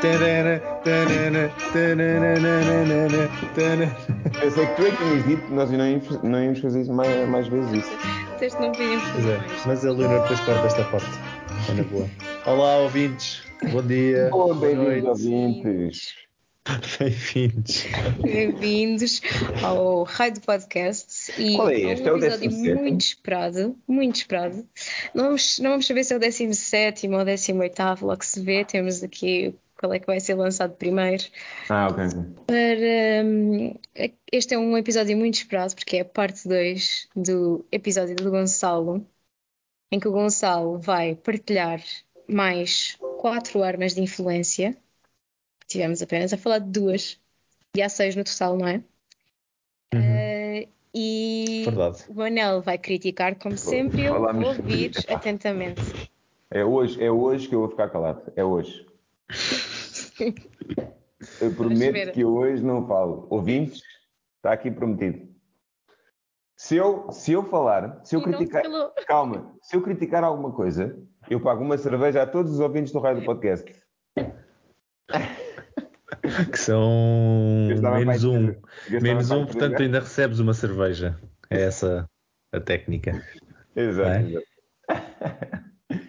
Tarana, tarana, tarana, tarana. Eu sei que tu é que tinhas dito que nós não íamos, não íamos fazer isso mais, mais vezes isso. Disseste não podíamos fazer é, mais. mas a Leonor depois corta esta parte. Na boa. Olá, ouvintes. Bom dia. Boa bem-vindos ouvintes. Bem-vindos. Bem-vindos ao Raio do Podcast e Qual é este? É um o episódio 17? muito esperado, muito esperado. Não vamos, não vamos saber se é o 17 ou o 18, logo se vê. Temos aqui qual é que vai ser lançado primeiro. Ah, ok. Para, hum, este é um episódio muito esperado porque é a parte 2 do episódio do Gonçalo, em que o Gonçalo vai partilhar mais quatro armas de influência. Tivemos apenas a falar de duas, e há seis no total, não é? Uhum. E Verdade. o Manel vai criticar, como sempre, eu vou ouvir atentamente. É hoje, é hoje que eu vou ficar calado. É hoje. Eu prometo que hoje não falo. Ouvintes, está aqui prometido. Se eu, se eu falar, se eu não criticar. Calma, se eu criticar alguma coisa, eu pago uma cerveja a todos os ouvintes do raio do podcast. Que são menos um. Menos um, portanto ainda recebes uma cerveja. É essa a técnica. Exato, É? exato.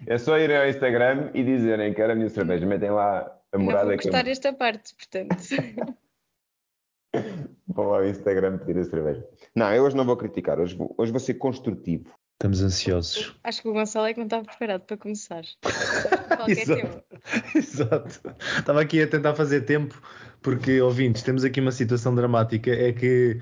É só irem ao Instagram e dizerem que era a minha cerveja. Metem lá a Eu morada vou que eu esta parte, portanto. vou ao Instagram pedir a cerveja. Não, eu hoje não vou criticar. Hoje vou, hoje vou ser construtivo. Estamos ansiosos. Acho que o Gonçalo é que não estava preparado para começar. Exato. Exato. Estava aqui a tentar fazer tempo, porque, ouvintes, temos aqui uma situação dramática. É que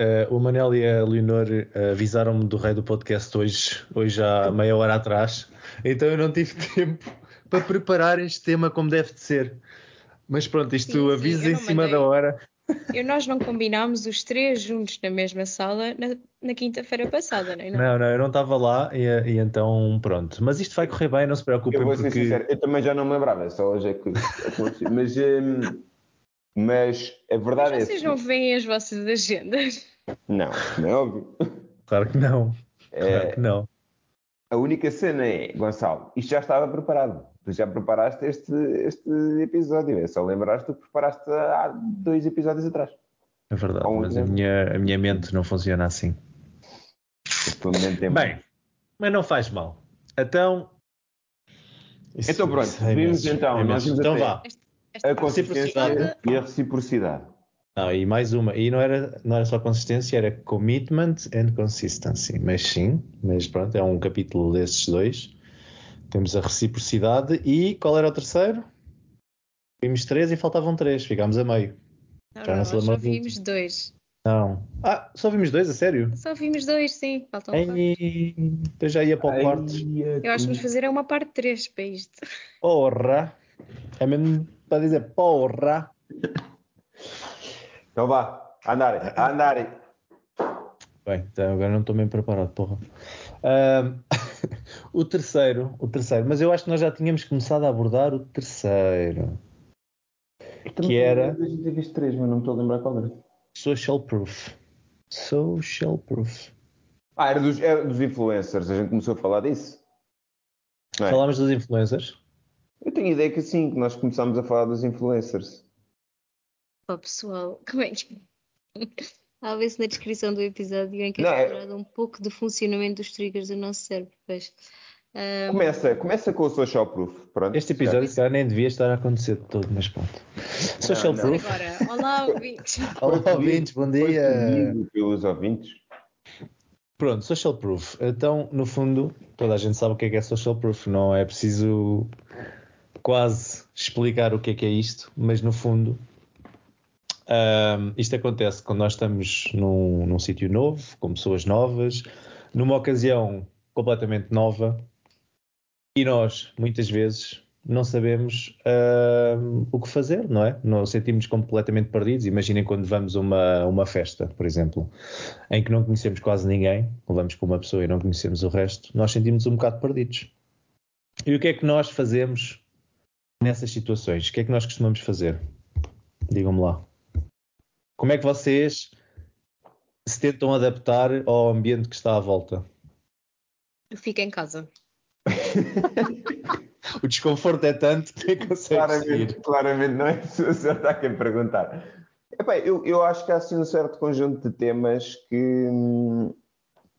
eh, o Manel e a Leonor eh, avisaram-me do rei do podcast hoje, hoje há meia hora atrás. Então eu não tive tempo para preparar este tema como deve de ser. Mas pronto, isto Sim, sim, avisa eu em cima mandei. da hora. Eu, nós não combinámos os três juntos na mesma sala na, na quinta-feira passada, não é? Não. Não, não, eu não estava lá e, e então pronto. Mas isto vai correr bem, não se preocupem, Eu vou ser porque sincero, eu também já não me lembrava, só hoje é que aconteceu. Mas, hum, mas a verdade Mas é vocês não veem as vossas agendas. Não, não é óbvio. claro que não. Claro É, que não. a única cena é, Gonçalo, isto já estava preparado. Tu já preparaste este, este episódio. É só lembrar-te que preparaste há dois episódios atrás. É verdade, um mas a minha, a minha mente não funciona assim. Tem- Bem, mas não faz mal. Então. Isso- Então pronto, é vimos então, é nós Então vá. A consistência e a reciprocidade. Não, e mais uma. E não era, não era só consistência, era commitment and consistency. Mas sim, mas pronto, é um capítulo desses dois. Temos a reciprocidade e qual era o terceiro? Vimos três e faltavam três, ficámos a meio. Não, Já não não, se só lembra do vimos dois. Não. Ah, só vimos dois, a sério? Só vimos dois, sim. Faltam. Ei, eu já ia para o quarto. Eu acho que vamos fazer é uma parte três para isto. Porra! É mesmo para dizer porra! Então vá, andarem, andarem. Bem, então agora não estou bem preparado, porra. Ahm, o terceiro, o terceiro, mas eu acho que nós já tínhamos começado a abordar o terceiro, que era A gente teve três, mas não me estou a lembrar qual era. Social Proof. Social Proof. Ah, era dos, era dos influencers, a gente começou a falar disso. É? Falámos dos influencers? Eu tenho ideia que sim, que nós começámos a falar dos influencers. Ó pessoal, como é que. Talvez na descrição do episódio em que é é- explorado um pouco do funcionamento dos triggers do nosso cérebro. Pois. Ahm, Começa, começa com o social proof. Pronto. Este episódio, calhar, nem devia estar a acontecer de todo, mas pronto. Social não. Proof. Agora, olá, ouvintes. Olá, ouvintes, bom dia. pelos ouvintes. Pronto, social proof. Então, no fundo, toda a gente sabe o que é que é social proof. Não é preciso quase explicar o que é que é isto, mas no fundo, ahm, isto acontece quando nós estamos num, num sítio novo, com pessoas novas, numa ocasião completamente nova, e nós, muitas vezes, não sabemos ahm, o que fazer, não é? Não sentimos completamente perdidos. Imaginem quando vamos a uma, uma festa, por exemplo em que não conhecemos quase ninguém, levamos com uma pessoa e não conhecemos o resto, nós sentimos um bocado perdidos. E o que é que nós fazemos nessas situações? O que é que nós costumamos fazer? Digam-me lá. Como é que vocês se tentam adaptar ao ambiente que está à volta? Eu fico em casa. o desconforto é tanto que nem consegue claramente, claramente não é certa a quem perguntar. Epá, eu, eu acho que há assim um certo conjunto de temas que,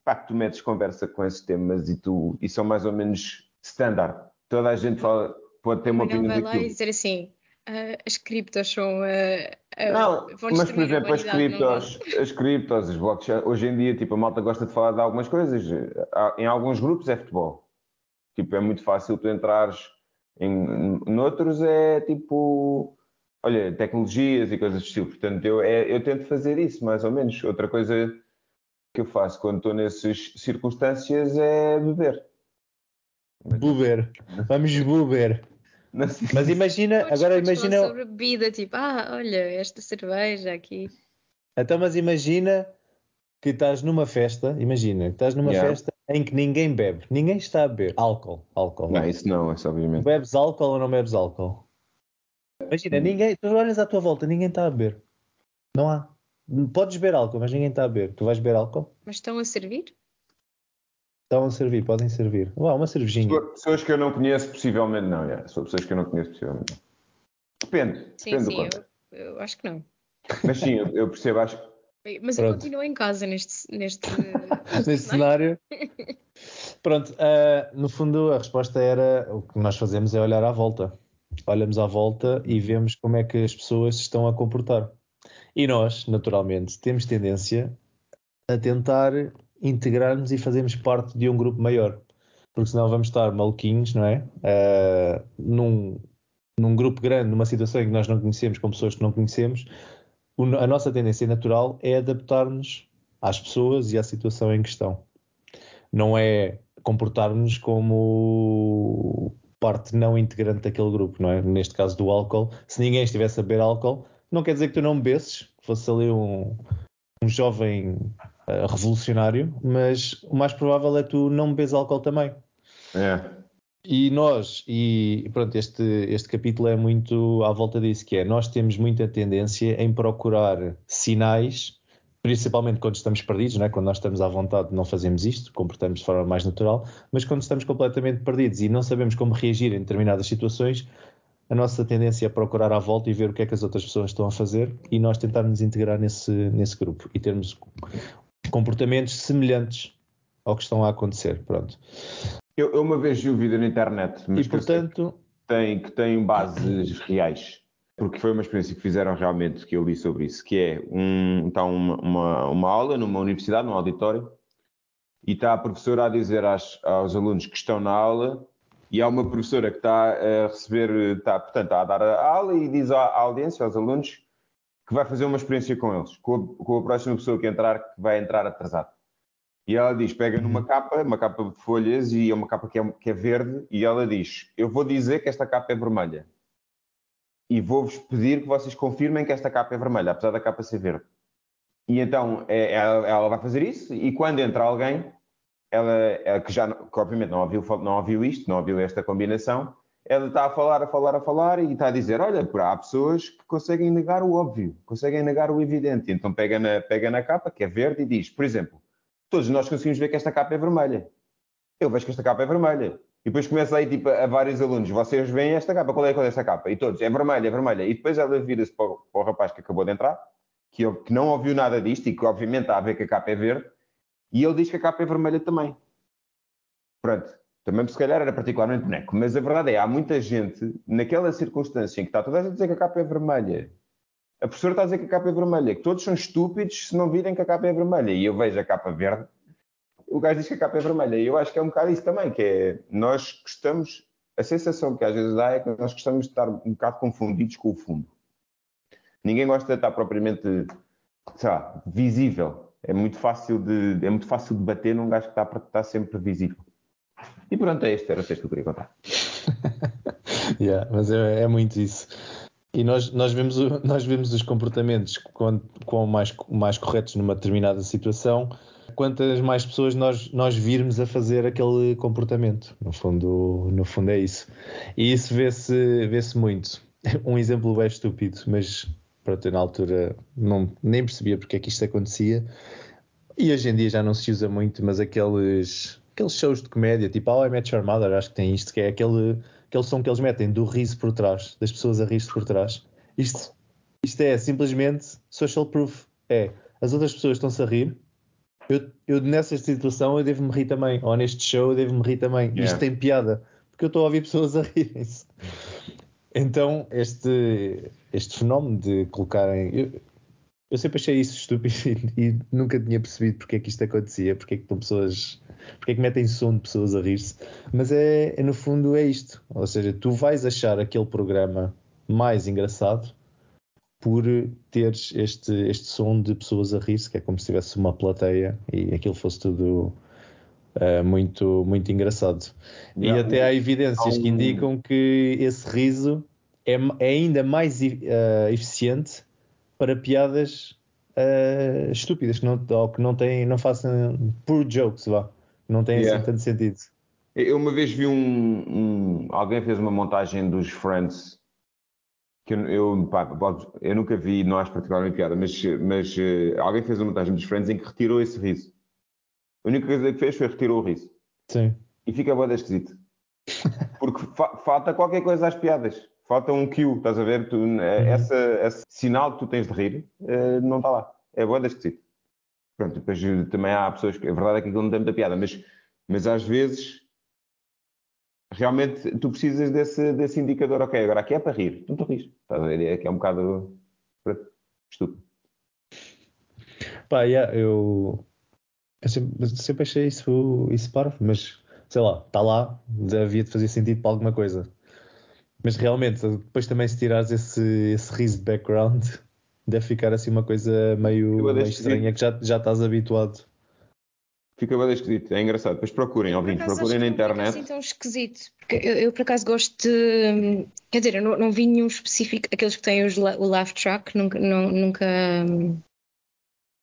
pá, que tu metes conversa com esses temas e, tu, e são mais ou menos standard. Toda a gente fala, pode ter uma não opinião vai lá daquilo. e dizer assim, "Ah, as criptos são. ah, ah, Não, vão mas por exemplo, as humanidade", não vão. criptos, as criptos, os blockchain, hoje em dia, tipo, a malta gosta de falar de algumas coisas. Em alguns grupos é futebol. Tipo, é muito fácil tu entrares em noutros é tipo, olha, tecnologias e coisas do estilo. Portanto, eu, é- eu tento fazer isso, mais ou menos. Outra coisa que eu faço quando estou nessas circunstâncias é beber. Buber. Vamos sei. Mas imagina, agora imagina, sobre bebida, tipo, ah, olha, esta cerveja aqui. então mas imagina que estás numa festa, imagina, que estás numa Yeah. festa em que ninguém bebe, ninguém está a beber álcool, álcool. Não, isso não, isso obviamente. Bebes álcool ou não bebes álcool? Imagina, ninguém, tu olhas à tua volta, ninguém está a beber. Não há. Podes beber álcool, mas ninguém está a beber. Tu vais beber álcool? Mas estão a servir? Estão a servir, podem servir. Uau, uma cervejinha. Pessoa- Pessoas que eu não conheço, possivelmente não. Yeah. São pessoas que eu não conheço, possivelmente não. Depende, Sim, depende do sim, contexto. eu, eu acho que não. Mas sim, eu, eu percebo, acho que Mas eu Pronto. continuo em casa neste, neste, Neste cenário. Pronto, ah, no fundo a resposta era o que nós fazemos é olhar à volta. Olhamos à volta e vemos como é que as pessoas se estão a comportar. E nós, naturalmente, temos tendência a tentar integrar-nos e fazermos parte de um grupo maior. Porque senão vamos estar maluquinhos, não é? Ah, num, num grupo grande, numa situação em que nós não conhecemos, com pessoas que não conhecemos, a nossa tendência natural é adaptar-nos às pessoas e à situação em questão. Não é comportar-nos como parte não integrante daquele grupo, não é? Neste caso do álcool, se ninguém estivesse a beber álcool, não quer dizer que tu não bebesses, fosse ali um, um jovem eh, revolucionário, mas o mais provável é tu não bebes álcool também. é. E nós, e pronto, este, este capítulo é muito à volta disso, que é nós temos muita tendência em procurar sinais, principalmente quando estamos perdidos, não é? quando nós estamos à vontade não fazemos isto, comportamos de forma mais natural, mas quando estamos completamente perdidos e não sabemos como reagir em determinadas situações, a nossa tendência é procurar à volta e ver o que é que as outras pessoas estão a fazer e nós tentarmos integrar nesse, nesse grupo e termos comportamentos semelhantes ao que estão a acontecer. Pronto. Eu, eu uma vez vi o vídeo na internet, mas e portanto, que tem, que tem bases reais, porque foi uma experiência que fizeram realmente, que eu li sobre isso, que é um, está uma, uma, uma aula numa universidade, num auditório, e está a professora a dizer às- aos alunos que estão na aula, e há uma professora que está a receber, está, portanto, está a dar a aula e diz à, à audiência, aos alunos, que vai fazer uma experiência com eles, com a, com a próxima pessoa que entrar, que vai entrar atrasado. E ela diz: pega numa capa, uma capa de folhas, e é uma capa que é, que é verde, e ela diz: Eu vou dizer que esta capa é vermelha. E vou-vos pedir que vocês confirmem que esta capa é vermelha, apesar da capa ser verde. E então é- ela, ela vai fazer isso, e quando entra alguém, ela, ela que já que obviamente não ouviu, não ouviu isto, não ouviu esta combinação, ela está a falar, a falar, a falar, e está a dizer: Olha, há pessoas que conseguem negar o óbvio, conseguem negar o evidente. E então pega na, pega na capa, que é verde, e diz: Por exemplo, todos nós conseguimos ver que esta capa é vermelha. Eu vejo que esta capa é vermelha. E depois começa aí tipo, a vários alunos: vocês veem esta capa, qual é a cor desta capa? E todos: é vermelha, é vermelha. E depois ela vira-se para, para o rapaz que acabou de entrar, que, que não ouviu nada disto e que obviamente está a ver que a capa é verde, e ele diz que a capa é vermelha também. Pronto. Também se calhar era particularmente boneco, mas a verdade é, há muita gente naquela circunstância em que está toda a gente a dizer que a capa é vermelha, a professora está a dizer que a capa é vermelha, que todos são estúpidos se não virem que a capa é vermelha, e eu vejo a capa verde, o gajo diz que a capa é vermelha, e eu acho que é um bocado isso também, que é, nós gostamos, a sensação que às vezes dá é que nós gostamos de estar um bocado confundidos com o fundo. Ninguém gosta de estar propriamente, sei lá, visível. É muito fácil de, é muito fácil de bater num gajo que está, está sempre visível. E pronto, é este, era o texto que eu queria contar. Yeah, mas é, é muito isso. E nós, nós, vemos, nós vemos os comportamentos quando, quão mais, mais corretos numa determinada situação, quantas mais pessoas nós, nós virmos a fazer aquele comportamento. No fundo, no fundo é isso. E isso vê-se vê muito. Um exemplo bem estúpido, mas pronto, eu na altura não, nem percebia porque é que isto acontecia. E hoje em dia já não se usa muito, mas aqueles, aqueles shows de comédia, tipo How I Met Your Mother, acho que tem isto, que é aquele, aquele som que eles metem do riso por trás, das pessoas a rir-se por trás. Isto, isto é simplesmente social proof. É, as outras pessoas estão-se a rir, eu, eu nessa situação eu devo-me rir também, ou neste show eu devo-me rir também. Yeah. Isto tem piada, porque eu estou a ouvir pessoas a rirem-se. Então, este, este fenómeno de colocarem. Eu, eu sempre achei isso estúpido e, e nunca tinha percebido porque é que isto acontecia, porque é que estão pessoas. porque é que metem som de pessoas a rir-se. Mas é, é, no fundo é isto. Ou seja, tu vais achar aquele programa mais engraçado por teres este, este som de pessoas a rir-se, que é como se tivesse uma plateia e aquilo fosse tudo uh, muito, muito engraçado. E até há evidências um- que indicam que esse riso é, é ainda mais uh, eficiente para piadas uh, estúpidas, que não, ou que não, têm, não façam poor jokes, vá. Não têm Yeah. assim tanto sentido. Eu uma vez vi um, um- Alguém fez uma montagem dos Friends que eu, eu, pá, eu nunca vi, não acho particularmente piada, mas, mas eh, alguém fez uma montagem dos Friends em que retirou esse riso. A única coisa que fez foi retirou o riso. Sim. E fica boa esquisito. Porque fa- falta qualquer coisa às piadas. Falta um cue, estás a ver? Tu, eh, essa, esse sinal que tu tens de rir eh, não está lá. É boa esquisito. Pronto, depois eh, também há pessoas que. A verdade é que aquilo não tem muita piada, mas, mas às vezes realmente tu precisas desse, desse indicador. Ok, agora aqui é para rir. Não te rires. Estás a ver? É que é um bocado estúpido. Pá, yeah, eu, eu sempre, sempre achei isso, isso parvo, mas sei lá, está lá, havia de fazer sentido para alguma coisa. Mas realmente, depois também se tirares esse, esse riso de background, deve ficar assim uma coisa meio, meio estranha que já, já estás habituado. Fica bem esquisito. É engraçado. Depois procurem, ouvintes, procurem acho na que não internet. assim tão esquisito. Porque eu, eu, por acaso gosto de. Quer dizer, eu não, não vi nenhum específico. Aqueles que têm os, o laugh track, nunca. Não, nunca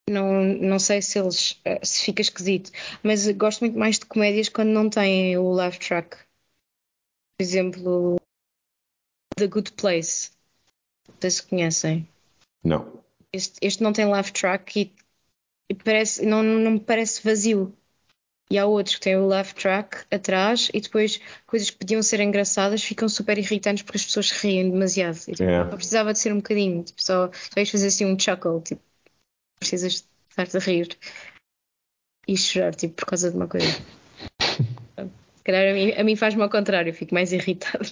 não, não sei se eles. eh, se fica esquisito. Mas gosto muito mais de comédias quando não têm o laugh track. Por exemplo, The Good Place. Não sei se conhecem. Não. Este, este não tem laugh track e, e parece, não, não me parece vazio. E há outros que têm o laugh track atrás e depois coisas que podiam ser engraçadas ficam super irritantes porque as pessoas riem demasiado. E, tipo, Yeah. Precisava de ser um bocadinho, tipo, só, só ias fazer assim um chuckle, tipo, precisas estar-te a rir e chorar, tipo, por causa de uma coisa. Se calhar a mim, a mim faz-me ao contrário, eu fico mais irritada.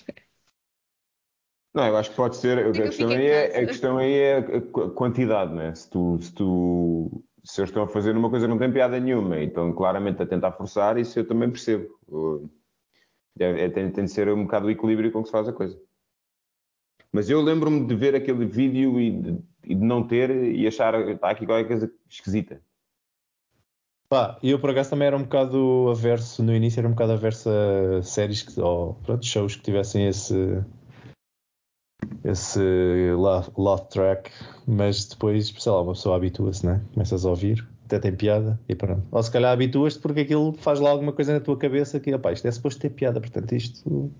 Não, eu acho que pode ser. A que eu questão, aí é, a questão aí é a qu- quantidade, né? Se tu, se tu. Se eles estão a fazer uma coisa que não tem piada nenhuma e estão claramente a tentar forçar, isso eu também percebo. Deve, é- tem, tem de ser um bocado o equilíbrio com que se faz a coisa. Mas eu lembro-me de ver aquele vídeo e de, e de não ter e achar está aqui qualquer coisa esquisita. Pá, e eu por acaso também era um bocado averso, no início era um bocado averso a séries que, ou pronto, shows que tivessem esse esse laugh track, mas depois, sei lá, uma pessoa habitua-se, né? Começas a ouvir, até tem piada e pronto. Ou se calhar habituas-te porque aquilo faz lá alguma coisa na tua cabeça que, opá, isto é suposto ter piada, portanto isto,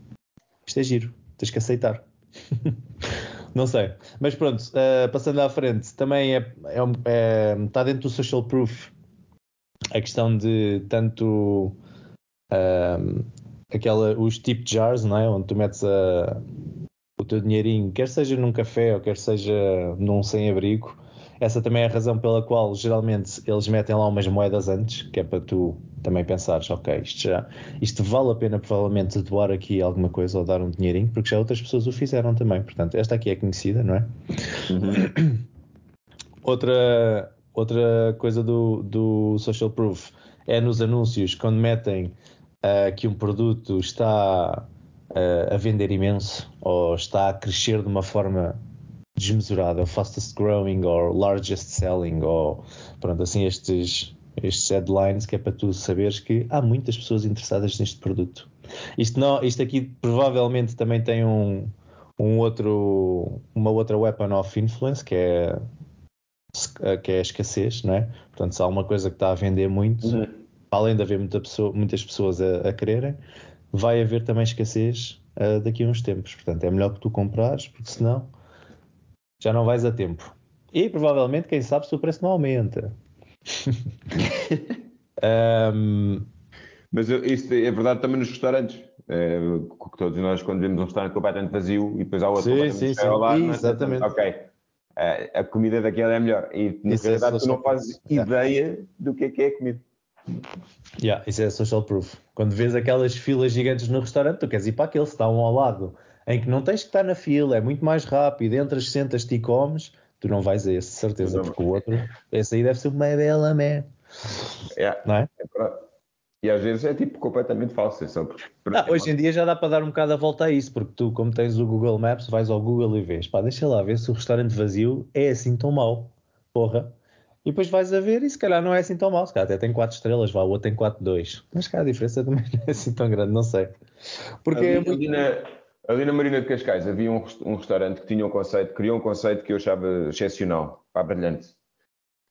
isto é giro, tens que aceitar. Não sei, mas pronto, eh, passando à frente, também é, é, é- está dentro do social proof a questão de tanto ahm, aquela, os tip jars, não é? Onde tu metes a, o teu dinheirinho, quer seja num café ou quer seja num sem-abrigo. Essa também é a razão pela qual geralmente eles metem lá umas moedas antes, que é para tu também pensares, ok, isto já isto vale a pena provavelmente doar aqui alguma coisa ou dar um dinheirinho, porque já outras pessoas o fizeram também. Portanto, esta aqui é conhecida, não é? Outra, outra coisa do, do social proof é nos anúncios, quando metem ah, que um produto está ah, a vender imenso ou está a crescer de uma forma desmesurada, fastest growing ou largest selling, ou pronto, assim estes, estes headlines que é para tu saberes que há muitas pessoas interessadas neste produto. Isto, não, isto aqui provavelmente também tem um, um outro, uma outra weapon of influence que é que é a escassez, não é? Portanto, se há uma coisa que está a vender muito, além de haver muita pessoa- muitas pessoas a, a quererem, vai haver também escassez ah, daqui a uns tempos. Portanto, é melhor que tu comprares, porque senão já não vais a tempo. E provavelmente, quem sabe, se o preço não aumenta. Ahm, Mas isso é verdade também nos restaurantes. É, todos nós, quando vemos um restaurante completamente vazio e depois há outro sim, sim, sim. lado, é? exatamente. ok, é, a comida daquele é melhor. E na isso é realidade é tu não fazes ideia do que é que é a comida. Yeah, isso é social proof. Quando vês aquelas filas gigantes no restaurante, tu queres ir para aquele, se está um ao lado, em que não tens que estar na fila, é muito mais rápido, entras, sentas-te e comes, tu não vais a esse, certeza, porque o outro, esse aí deve ser uma bela merda. Yeah, não é? é e às vezes é tipo completamente falso. É só porque, ah, hoje em dia já dá para dar um bocado a volta a isso, porque tu, como tens o Google Maps, vais ao Google e vês, pá, deixa lá ver se o restaurante vazio é assim tão mau. Porra. E depois vais a ver e se calhar não é assim tão mau. Se calhar até tem 4 estrelas, vá, o outro tem 4, 2. Mas cara, a diferença também não é assim tão grande, não sei. Porque ali, é muito... ali, na, ali na Marina de Cascais havia um, um, restaurante que tinha um conceito, criou um conceito que eu achava excepcional, pá, brilhante,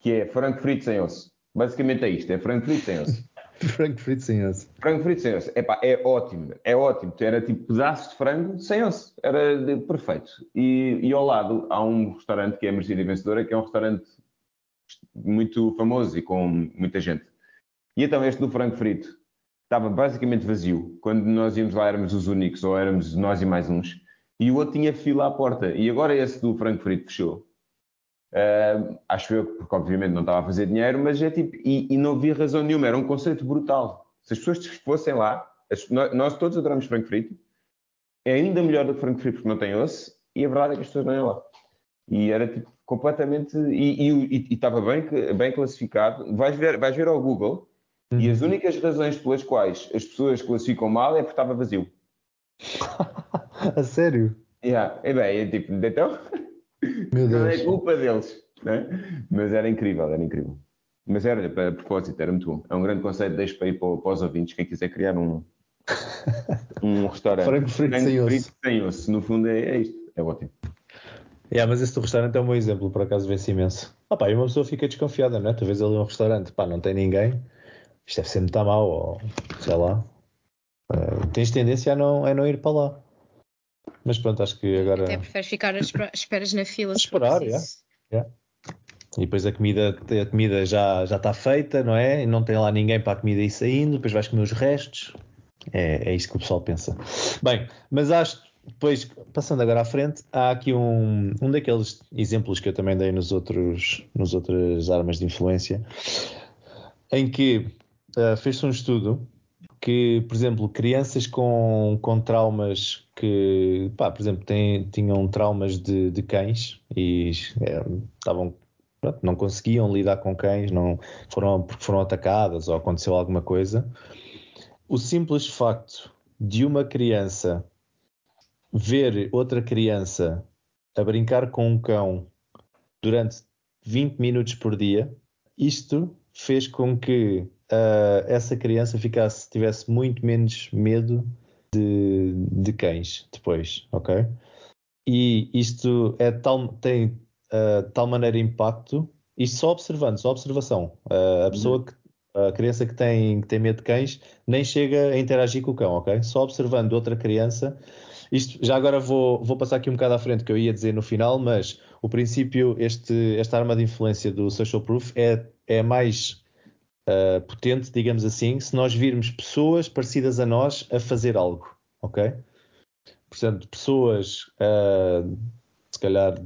que é frango frito sem osso. Basicamente é isto, é frango frito sem osso. frango frito sem osso. Frango frito sem osso. Epá, é ótimo, é ótimo. Era tipo pedaços de frango sem osso. Era de, perfeito. E, e, ao lado há um restaurante que é a Mercedes Vencedora, que é um restaurante muito famoso e com muita gente. E então este do frango frito estava basicamente vazio. Quando nós íamos lá éramos os únicos, ou éramos nós e mais uns. E o outro tinha fila à porta. E agora esse do frango frito fechou. Uh, acho eu, porque obviamente não estava a fazer dinheiro, mas é tipo, e, e, não havia razão nenhuma, era um conceito brutal. Se as pessoas fossem lá, as, nós, todos adoramos frango frito, é ainda melhor do que frango frito porque não tem osso, e a verdade é que as pessoas não iam lá. E era tipo completamente. E estava bem, bem classificado. Vais ver, vais ver ao Google, uhum. e as únicas razões pelas quais as pessoas classificam mal é porque estava vazio. a sério? Yeah. É bem, é tipo, então. Meu Deus. Não é culpa deles, né? mas era incrível, era incrível. Mas era, a propósito, era muito bom. É um grande conceito, deixo para ir para, para os ouvintes, quem quiser criar um, um restaurante. Frango frito sem osso. sem osso. No fundo é, é isto, é ótimo. Yeah, mas esse do restaurante é um bom exemplo, por acaso vence imenso. Ah, pá, e uma pessoa fica desconfiada, não é? Tu vês ali um restaurante, pá, não tem ninguém, isto deve ser muito mal, ou sei lá. Uh, tens tendência a não, a não ir para lá. Mas pronto, acho que agora. Até preferes ficar às esperas na fila. Esperar, yeah. yeah. E depois a comida, a comida já, já está feita, não é? E não tem lá ninguém para a comida ir saindo, depois vais comer os restos. É, é isto que o pessoal pensa. Bem, mas acho depois, passando agora à frente, há aqui um, um daqueles exemplos que eu também dei nos outros, nos outras armas de influência, em que uh, fez-se um estudo que, por exemplo, crianças com, com traumas que, pá, por exemplo, têm, tinham traumas de, de cães e é, estavam não conseguiam lidar com cães, não foram porque foram atacadas ou aconteceu alguma coisa. O simples facto de uma criança ver outra criança a brincar com um cão durante 20 minutos por dia, isto fez com que uh, essa criança ficasse, tivesse muito menos medo de, de cães depois, ok? E isto é tal, tem uh, tal maneira impacto, isto só observando, só observação. Uh, a pessoa uhum. que a criança que tem, que tem medo de cães nem chega a interagir com o cão, ok? Só observando outra criança isto, já agora vou, vou passar aqui um bocado à frente que eu ia dizer no final, mas o princípio, este, esta arma de influência do social proof é, é mais uh, potente, digamos assim, se nós virmos pessoas parecidas a nós a fazer algo, ok? Portanto, pessoas, uh, se calhar,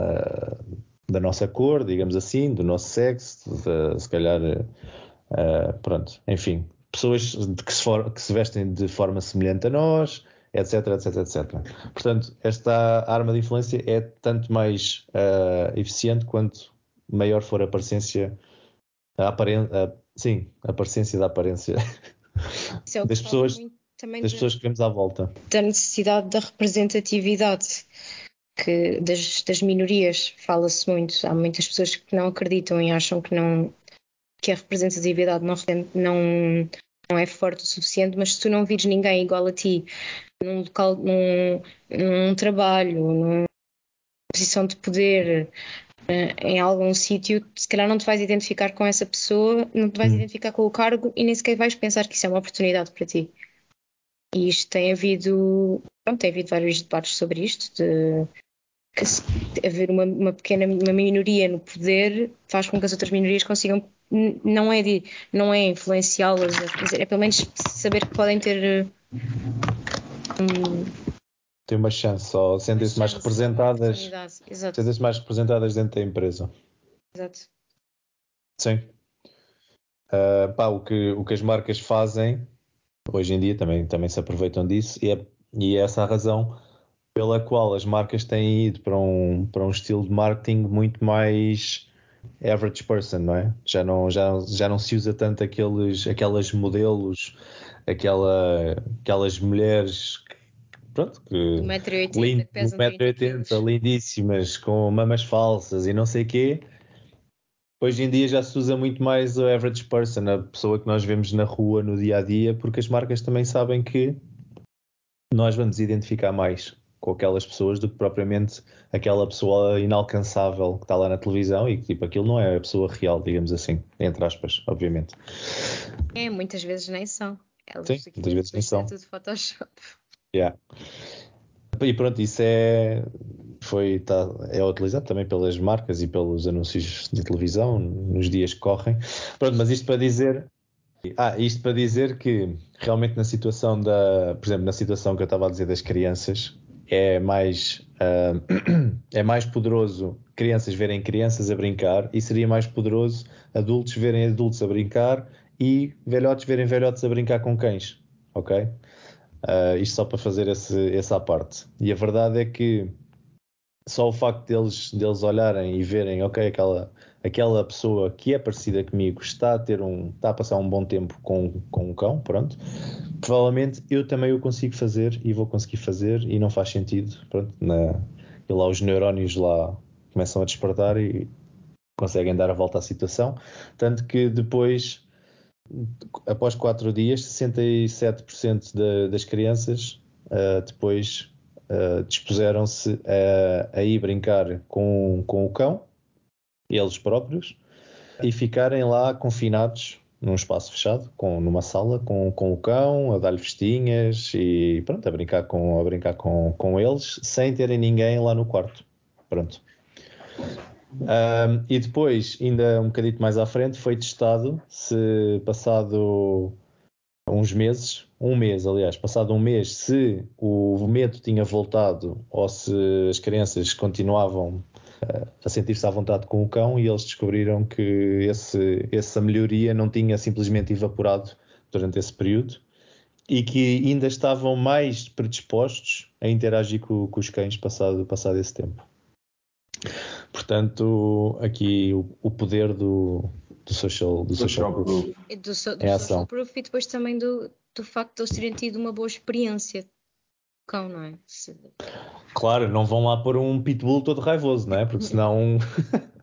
uh, da nossa cor, digamos assim, do nosso sexo, de, se calhar, pronto, enfim, pessoas que se, for, que se, vestem de forma semelhante a nós, etc, etc, etc. Portanto, esta arma de influência é tanto mais uh, eficiente quanto maior for a aparência, a aparência, sim, a aparência da aparência é das pessoas, das pessoas que vemos à volta. Da necessidade da representatividade que das, das minorias fala-se muito. Há muitas pessoas que não acreditam e acham que não que a representatividade não, não, não é forte o suficiente, mas se tu não vires ninguém igual a ti num local, num, num trabalho, numa posição de poder, uh, em algum sítio, se calhar não te vais identificar com essa pessoa, não te vais hum. identificar com o cargo e nem sequer vais pensar que isso é uma oportunidade para ti. E isto tem havido, pronto, tem havido vários debates sobre isto, de que haver uma, uma pequena uma minoria no poder faz com que as outras minorias consigam não é, de, não é influenciá-las, é pelo menos saber que podem ter. Um, tem uma chance, ou sentem-se mais representadas. Sentem-se mais representadas dentro da empresa. Exato. Sim. Uh, pá, o, que, o que as marcas fazem hoje em dia também, também se aproveitam disso e é, e é essa a razão pela qual as marcas têm ido para um, para um estilo de marketing muito mais average person, não é? Já não, já, já não se usa tanto aqueles, aquelas modelos, aquela, aquelas mulheres que, pronto, que 1,80m, lindíssimas, com mamas falsas e não sei o quê. Hoje em dia já se usa muito mais o average person, a pessoa que nós vemos na rua no dia a dia, porque as marcas também sabem que nós vamos identificar mais com aquelas pessoas do que propriamente aquela pessoa inalcançável que está lá na televisão e que tipo aquilo não é a pessoa real, digamos assim, entre aspas, obviamente. É, muitas vezes nem são. Elas Sim, muitas vezes nem são. É tudo Photoshop. Yeah. E pronto, isso é foi tá, é utilizado também pelas marcas e pelos anúncios de televisão nos dias que correm. Pronto, mas isto para dizer ah, isto para dizer que realmente na situação da, por exemplo, na situação que eu estava a dizer das crianças, é mais, uh, é mais poderoso crianças verem crianças a brincar e seria mais poderoso adultos verem adultos a brincar e velhotes verem velhotes a brincar com cães, ok? Uh, isto só para fazer esse, essa parte. E a verdade é que só o facto deles, deles olharem e verem, ok, aquela, aquela pessoa que é parecida comigo está a ter um, está a passar um bom tempo com, com um cão, pronto, provavelmente eu também o consigo fazer e vou conseguir fazer e não faz sentido, pronto, na, e lá os neurónios lá começam a despertar e conseguem dar a volta à situação, tanto que depois, após quatro dias, 67% de, das crianças uh, depois uh, dispuseram-se a, a ir brincar com, com o cão, eles próprios, e ficarem lá confinados num espaço fechado, com, numa sala, com, com o cão, a dar-lhe festinhas e pronto, a brincar, com, a brincar com, com eles, sem terem ninguém lá no quarto. Pronto. Um, e depois, ainda um bocadinho mais à frente, foi testado se passado uns meses, um mês, aliás, passado um mês, se o medo tinha voltado ou se as crianças continuavam a sentir-se à vontade com o cão e eles descobriram que esse, essa melhoria não tinha simplesmente evaporado durante esse período e que ainda estavam mais predispostos a interagir com, com os cães passado, passado esse tempo. Portanto, aqui o, o poder do, do social, do social, proof. Do, so, do é social proof e depois também do, do facto de eles terem tido uma boa experiência cão, não é? Se... Claro, não vão lá pôr um pitbull todo raivoso, não é? Porque senão,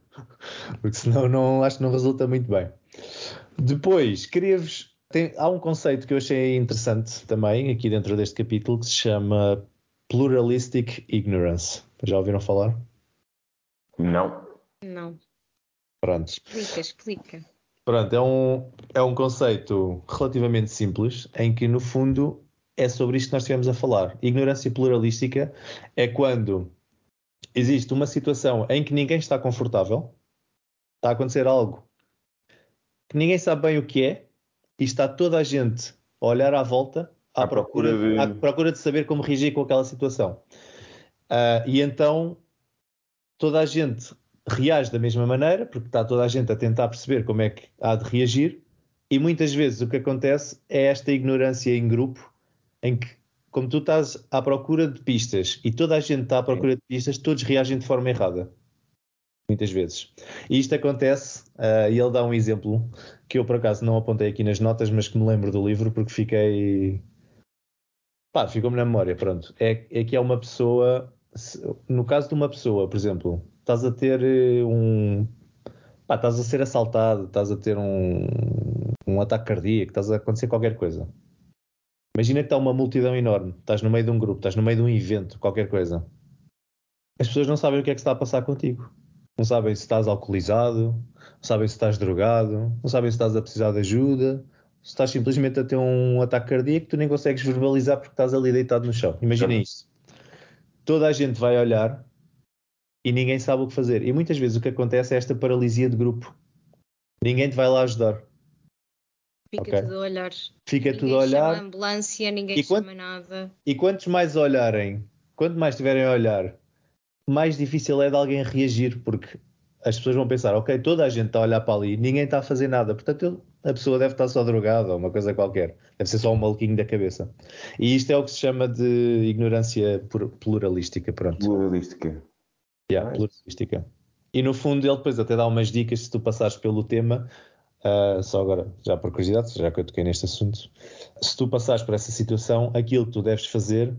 porque senão não, acho que não resulta muito bem. Depois, queria-vos. há um conceito que eu achei interessante também aqui dentro deste capítulo que se chama Pluralistic Ignorance. Já ouviram falar? Não. Não. Pronto. Explica, explica. Pronto, é um, é um conceito relativamente simples em que, no fundo, é sobre isto que nós estivemos a falar. Ignorância pluralística é quando existe uma situação em que ninguém está confortável, está a acontecer algo que ninguém sabe bem o que é e está toda a gente a olhar à volta à, à procura, procura, de... à procura de saber como reagir com aquela situação. Uh, e então toda a gente reage da mesma maneira, porque está toda a gente a tentar perceber como é que há de reagir, e muitas vezes o que acontece é esta ignorância em grupo em que, como tu estás à procura de pistas e toda a gente está à procura de pistas, todos reagem de forma errada. Muitas vezes. E isto acontece, uh, e ele dá um exemplo que eu por acaso não apontei aqui nas notas, mas que me lembro do livro porque fiquei. Pá, ficou-me na memória, pronto. É, é que é uma pessoa. No caso de uma pessoa, por exemplo, estás a ter eh, um. Pá, estás a ser assaltado, estás a ter um, um ataque cardíaco, estás a acontecer qualquer coisa. Imagina que está uma multidão enorme, estás no meio de um grupo, estás no meio de um evento, qualquer coisa. As pessoas não sabem o que é que está a passar contigo. Não sabem se estás alcoolizado, não sabem se estás drogado, não sabem se estás a precisar de ajuda, se estás simplesmente a ter um ataque cardíaco, tu nem consegues verbalizar porque estás ali deitado no chão. Imagina isso. Toda a gente vai olhar e ninguém sabe o que fazer. E muitas vezes o que acontece é esta paralisia de grupo. ninguém te vai lá ajudar. Fica Ok. tudo a olhar. Fica Ninguém tudo a chama olhar. a ambulância, ninguém E chama nada. E quantos mais olharem, quanto mais estiverem a olhar, mais difícil é de alguém reagir, porque as pessoas vão pensar, ok, toda a gente está a olhar para ali, ninguém está a fazer nada, portanto ele- a pessoa deve estar só drogada ou uma coisa qualquer, deve ser só um maluquinho da cabeça. E isto é o que se chama de ignorância pluralística, pronto. Pluralística. Yeah, pluralística. E no fundo ele depois até dá umas dicas se tu passares pelo tema, ah, só agora, já por curiosidade, já que eu toquei neste assunto, se tu passares por essa situação, aquilo que tu deves fazer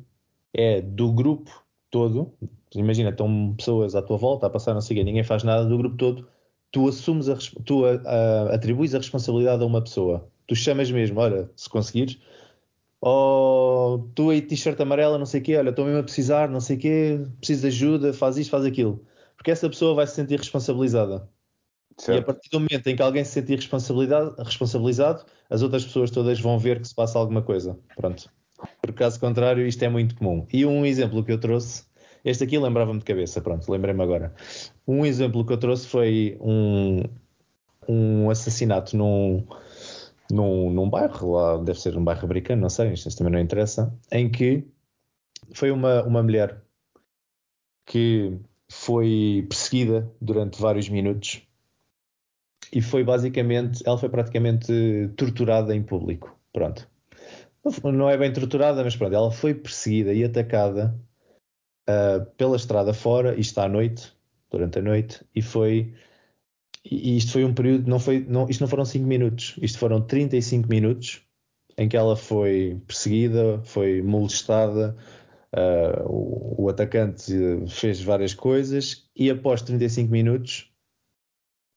é do grupo todo, imagina, estão pessoas à tua volta a passar, não sei o quê, ninguém faz nada, do grupo todo, tu assumes a, tu a- a- atribuis a responsabilidade a uma pessoa. Tu chamas mesmo, olha, se conseguires, ou tu aí t-shirt amarela, não sei o quê, olha, estou mesmo a precisar, não sei o quê, preciso de ajuda, faz isto, faz aquilo. Porque essa pessoa vai se sentir responsabilizada. E a Certo? partir do momento em que alguém se sentir responsabilizado, as outras pessoas todas vão ver que se passa alguma coisa. Pronto. Por caso contrário, isto é muito comum. E um exemplo que eu trouxe, este aqui lembrava-me de cabeça, pronto, lembrei-me agora. Um exemplo que eu trouxe foi um, um assassinato num, num, num bairro, lá deve ser um bairro americano, não sei, isto também não interessa, em que foi uma, uma mulher que foi perseguida durante vários minutos e foi basicamente, ela foi praticamente torturada em público. Pronto. Não- é bem torturada, mas pronto, ela foi perseguida e atacada ah, pela estrada fora, isto à noite, durante a noite, e foi. E isto foi um período, não foi, não, isto não foram 5 minutos, isto foram 35 minutos em que ela foi perseguida, foi molestada, ah, o, o atacante fez várias coisas e após 35 minutos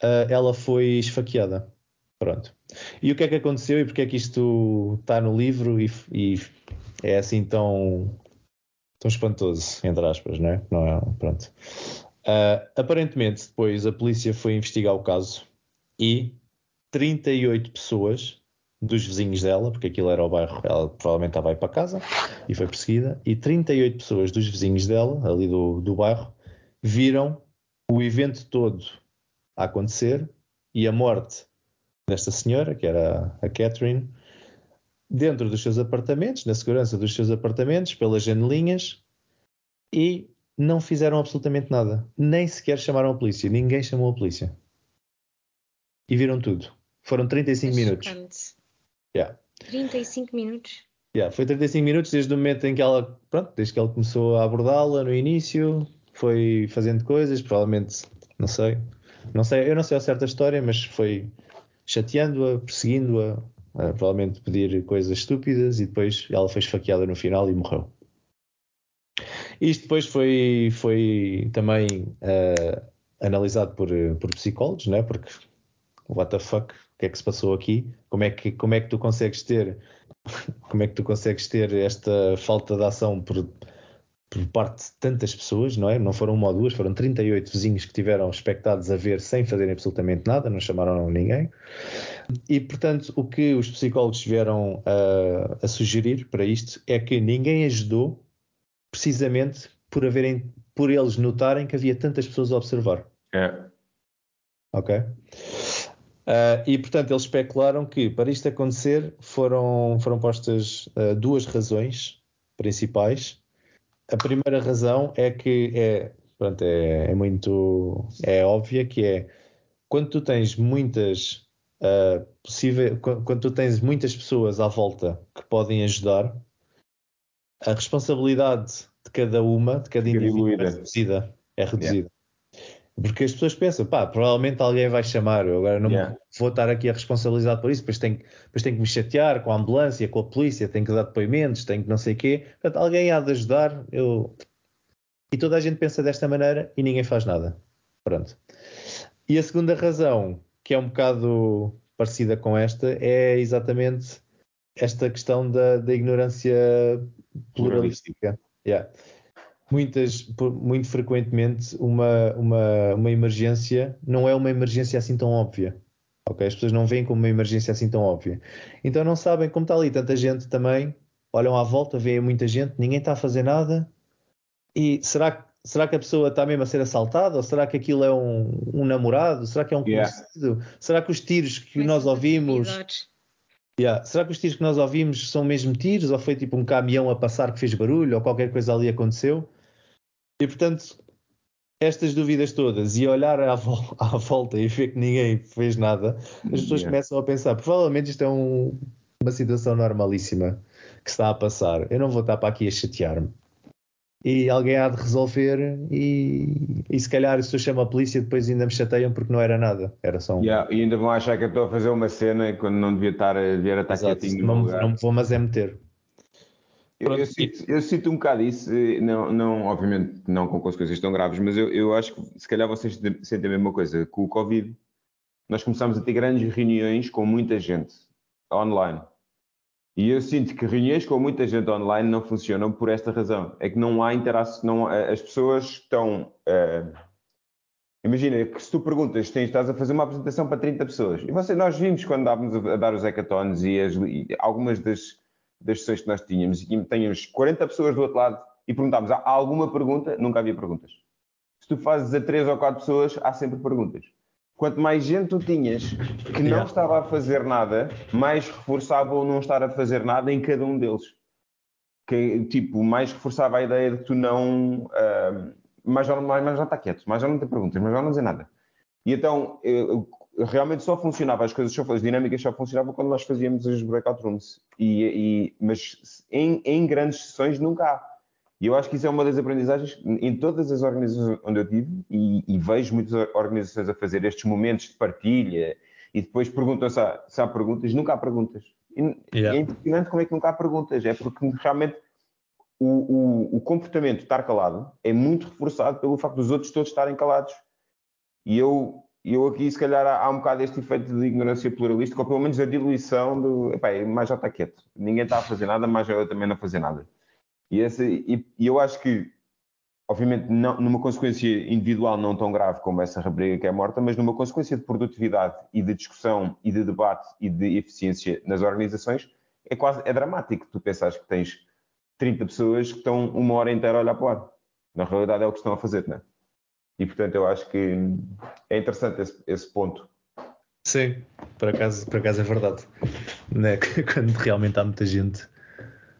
ah, ela foi esfaqueada. Pronto. E o que é que aconteceu e porque é que isto está no livro e, e é assim tão, tão espantoso, entre aspas, não é? Não é pronto. Ah, aparentemente, depois a polícia foi investigar o caso e 38 pessoas dos vizinhos dela, porque aquilo era o bairro, ela provavelmente estava aí para casa e foi perseguida, e 38 pessoas dos vizinhos dela, ali do, do bairro, viram o evento todo a acontecer e a morte desta senhora, que era a Catherine, dentro dos seus apartamentos, na segurança dos seus apartamentos, pelas janelinhas, e não fizeram absolutamente nada. Nem sequer chamaram a polícia. Ninguém chamou a polícia. E viram tudo. Foram 35 É minutos. chocante. Yeah. 35 minutos. Yeah, foi 35 minutos desde o momento em que ela, pronto, desde que ele começou a abordá-la no início, foi fazendo coisas, provavelmente, não sei, não sei, eu não sei a certa história, mas foi chateando-a, perseguindo-a, provavelmente pedir coisas estúpidas e depois ela foi esfaqueada no final e morreu. Isto depois foi, foi também eh, analisado por, por psicólogos, né? porque what the fuck, o que é que se passou aqui? Como é que, como é que tu consegues ter como é que tu consegues ter esta falta de ação por, por parte de tantas pessoas, não é? Não foram uma ou duas, foram 38 vizinhos que tiveram expectados a ver sem fazerem absolutamente nada, não chamaram ninguém. E, portanto, o que os psicólogos vieram a, a sugerir para isto é que ninguém ajudou precisamente por haverem, por eles notarem que havia tantas pessoas a observar. É. Ok? Uh, e portanto eles especularam que para isto acontecer foram, foram postas uh, duas razões principais. A primeira razão é que é, pronto, é, é muito é óbvia que é quando tu tens muitas uh, possível, quando, tu tens muitas pessoas à volta que podem ajudar, a responsabilidade de cada uma, de cada indivíduo é reduzida. É reduzida. Porque as pessoas pensam, pá, provavelmente alguém vai chamar, eu agora não Yeah. vou estar aqui a responsabilizar por isso, depois tenho, depois tenho que me chatear com a ambulância, com a polícia, tenho que dar depoimentos, tenho que não sei o quê. Portanto, alguém há de ajudar, eu... E toda a gente pensa desta maneira e ninguém faz nada. Pronto. E a segunda razão, que é um bocado parecida com esta, é exatamente esta questão da, da ignorância pluralística. Yeah. Muitas, muito frequentemente, uma, uma, uma emergência não é uma emergência assim tão óbvia. Ok? As pessoas não veem como uma emergência assim tão óbvia. Então não sabem como está ali tanta gente também, olham à volta, veem muita gente, ninguém está a fazer nada. E será que será que a pessoa está mesmo a ser assaltada? Ou será que aquilo é um, um namorado? Será que é um Yeah. conhecido? Será que os tiros que Começam nós ouvimos. Yeah. Será que os tiros que nós ouvimos são mesmo tiros? Ou foi tipo um caminhão a passar que fez barulho? Ou qualquer coisa ali aconteceu? E portanto, estas dúvidas todas e olhar à, vol- à volta e ver que ninguém fez nada, as pessoas Yeah. começam a pensar: provavelmente isto é um- uma situação normalíssima que está a passar. Eu não vou estar para aqui a chatear-me. E alguém há de resolver, e, e se calhar se eu chamo a polícia, depois ainda me chateiam porque não era nada. Era só um. Yeah, E ainda vão achar que eu estou a fazer uma cena quando não devia estar, devia estar Exato. quietinho Não, lugar. não me vou, mas é meter. Eu, sinto, eu sinto um bocado isso, eh, não, não, obviamente não com consequências tão graves, mas eu, eu acho que se calhar vocês sentem a mesma coisa. Com o Covid, nós começámos a ter grandes reuniões com muita gente online. E eu sinto que reuniões com muita gente online não funcionam por esta razão. É que não há interação, há- as pessoas estão. eh, imagina que se tu perguntas, tens, estás a fazer uma apresentação para 30 pessoas, e você, nós vimos quando estávamos a, dar os hackathons e, as- e algumas das, das sessões que nós tínhamos, e tínhamos 40 pessoas do outro lado e perguntámos, há alguma pergunta? Nunca havia perguntas. Se tu fazes a 3 ou 4 pessoas, há sempre perguntas. Quanto mais gente tu tinhas que não Yeah. estava a fazer nada, mais reforçava o não estar a fazer nada em cada um deles. Que, tipo, mais reforçava a ideia de que tu não. ah, mais, já, mais, mais já está quieto, mais já não tem perguntas, mais já não dizer nada. E então, eu- eu- realmente só funcionava, as coisas, só, as dinâmicas só funcionavam quando nós fazíamos os breakout rooms. E, e- mas em, em grandes sessões nunca há. E eu acho que isso é uma das aprendizagens em todas as organizações onde eu tive e, e vejo muitas organizações a fazer estes momentos de partilha e depois perguntam se há, se há perguntas. Nunca há perguntas. Yeah. é impressionante como é que nunca há perguntas. É porque realmente o, o, o comportamento de estar calado é muito reforçado pelo facto dos outros todos estarem calados. E eu, eu aqui, se calhar, há, há um bocado este efeito de ignorância pluralística, ou pelo menos a diluição do. Epá, mais já está quieto. Ninguém está a fazer nada, mais eu também não fazer nada. E, esse, e, e eu acho que, obviamente, não, numa consequência individual não tão grave como essa rapariga que é morta, mas numa consequência de produtividade e de discussão e de debate e de eficiência nas organizações, é quase é dramático. Tu pensas que tens 30 pessoas que estão uma hora inteira a olhar para o ar. Na realidade é o que estão a fazer, não é? E portanto eu acho que é interessante esse, esse ponto. Sim, por acaso, por acaso é verdade. Né? Quando realmente há muita gente,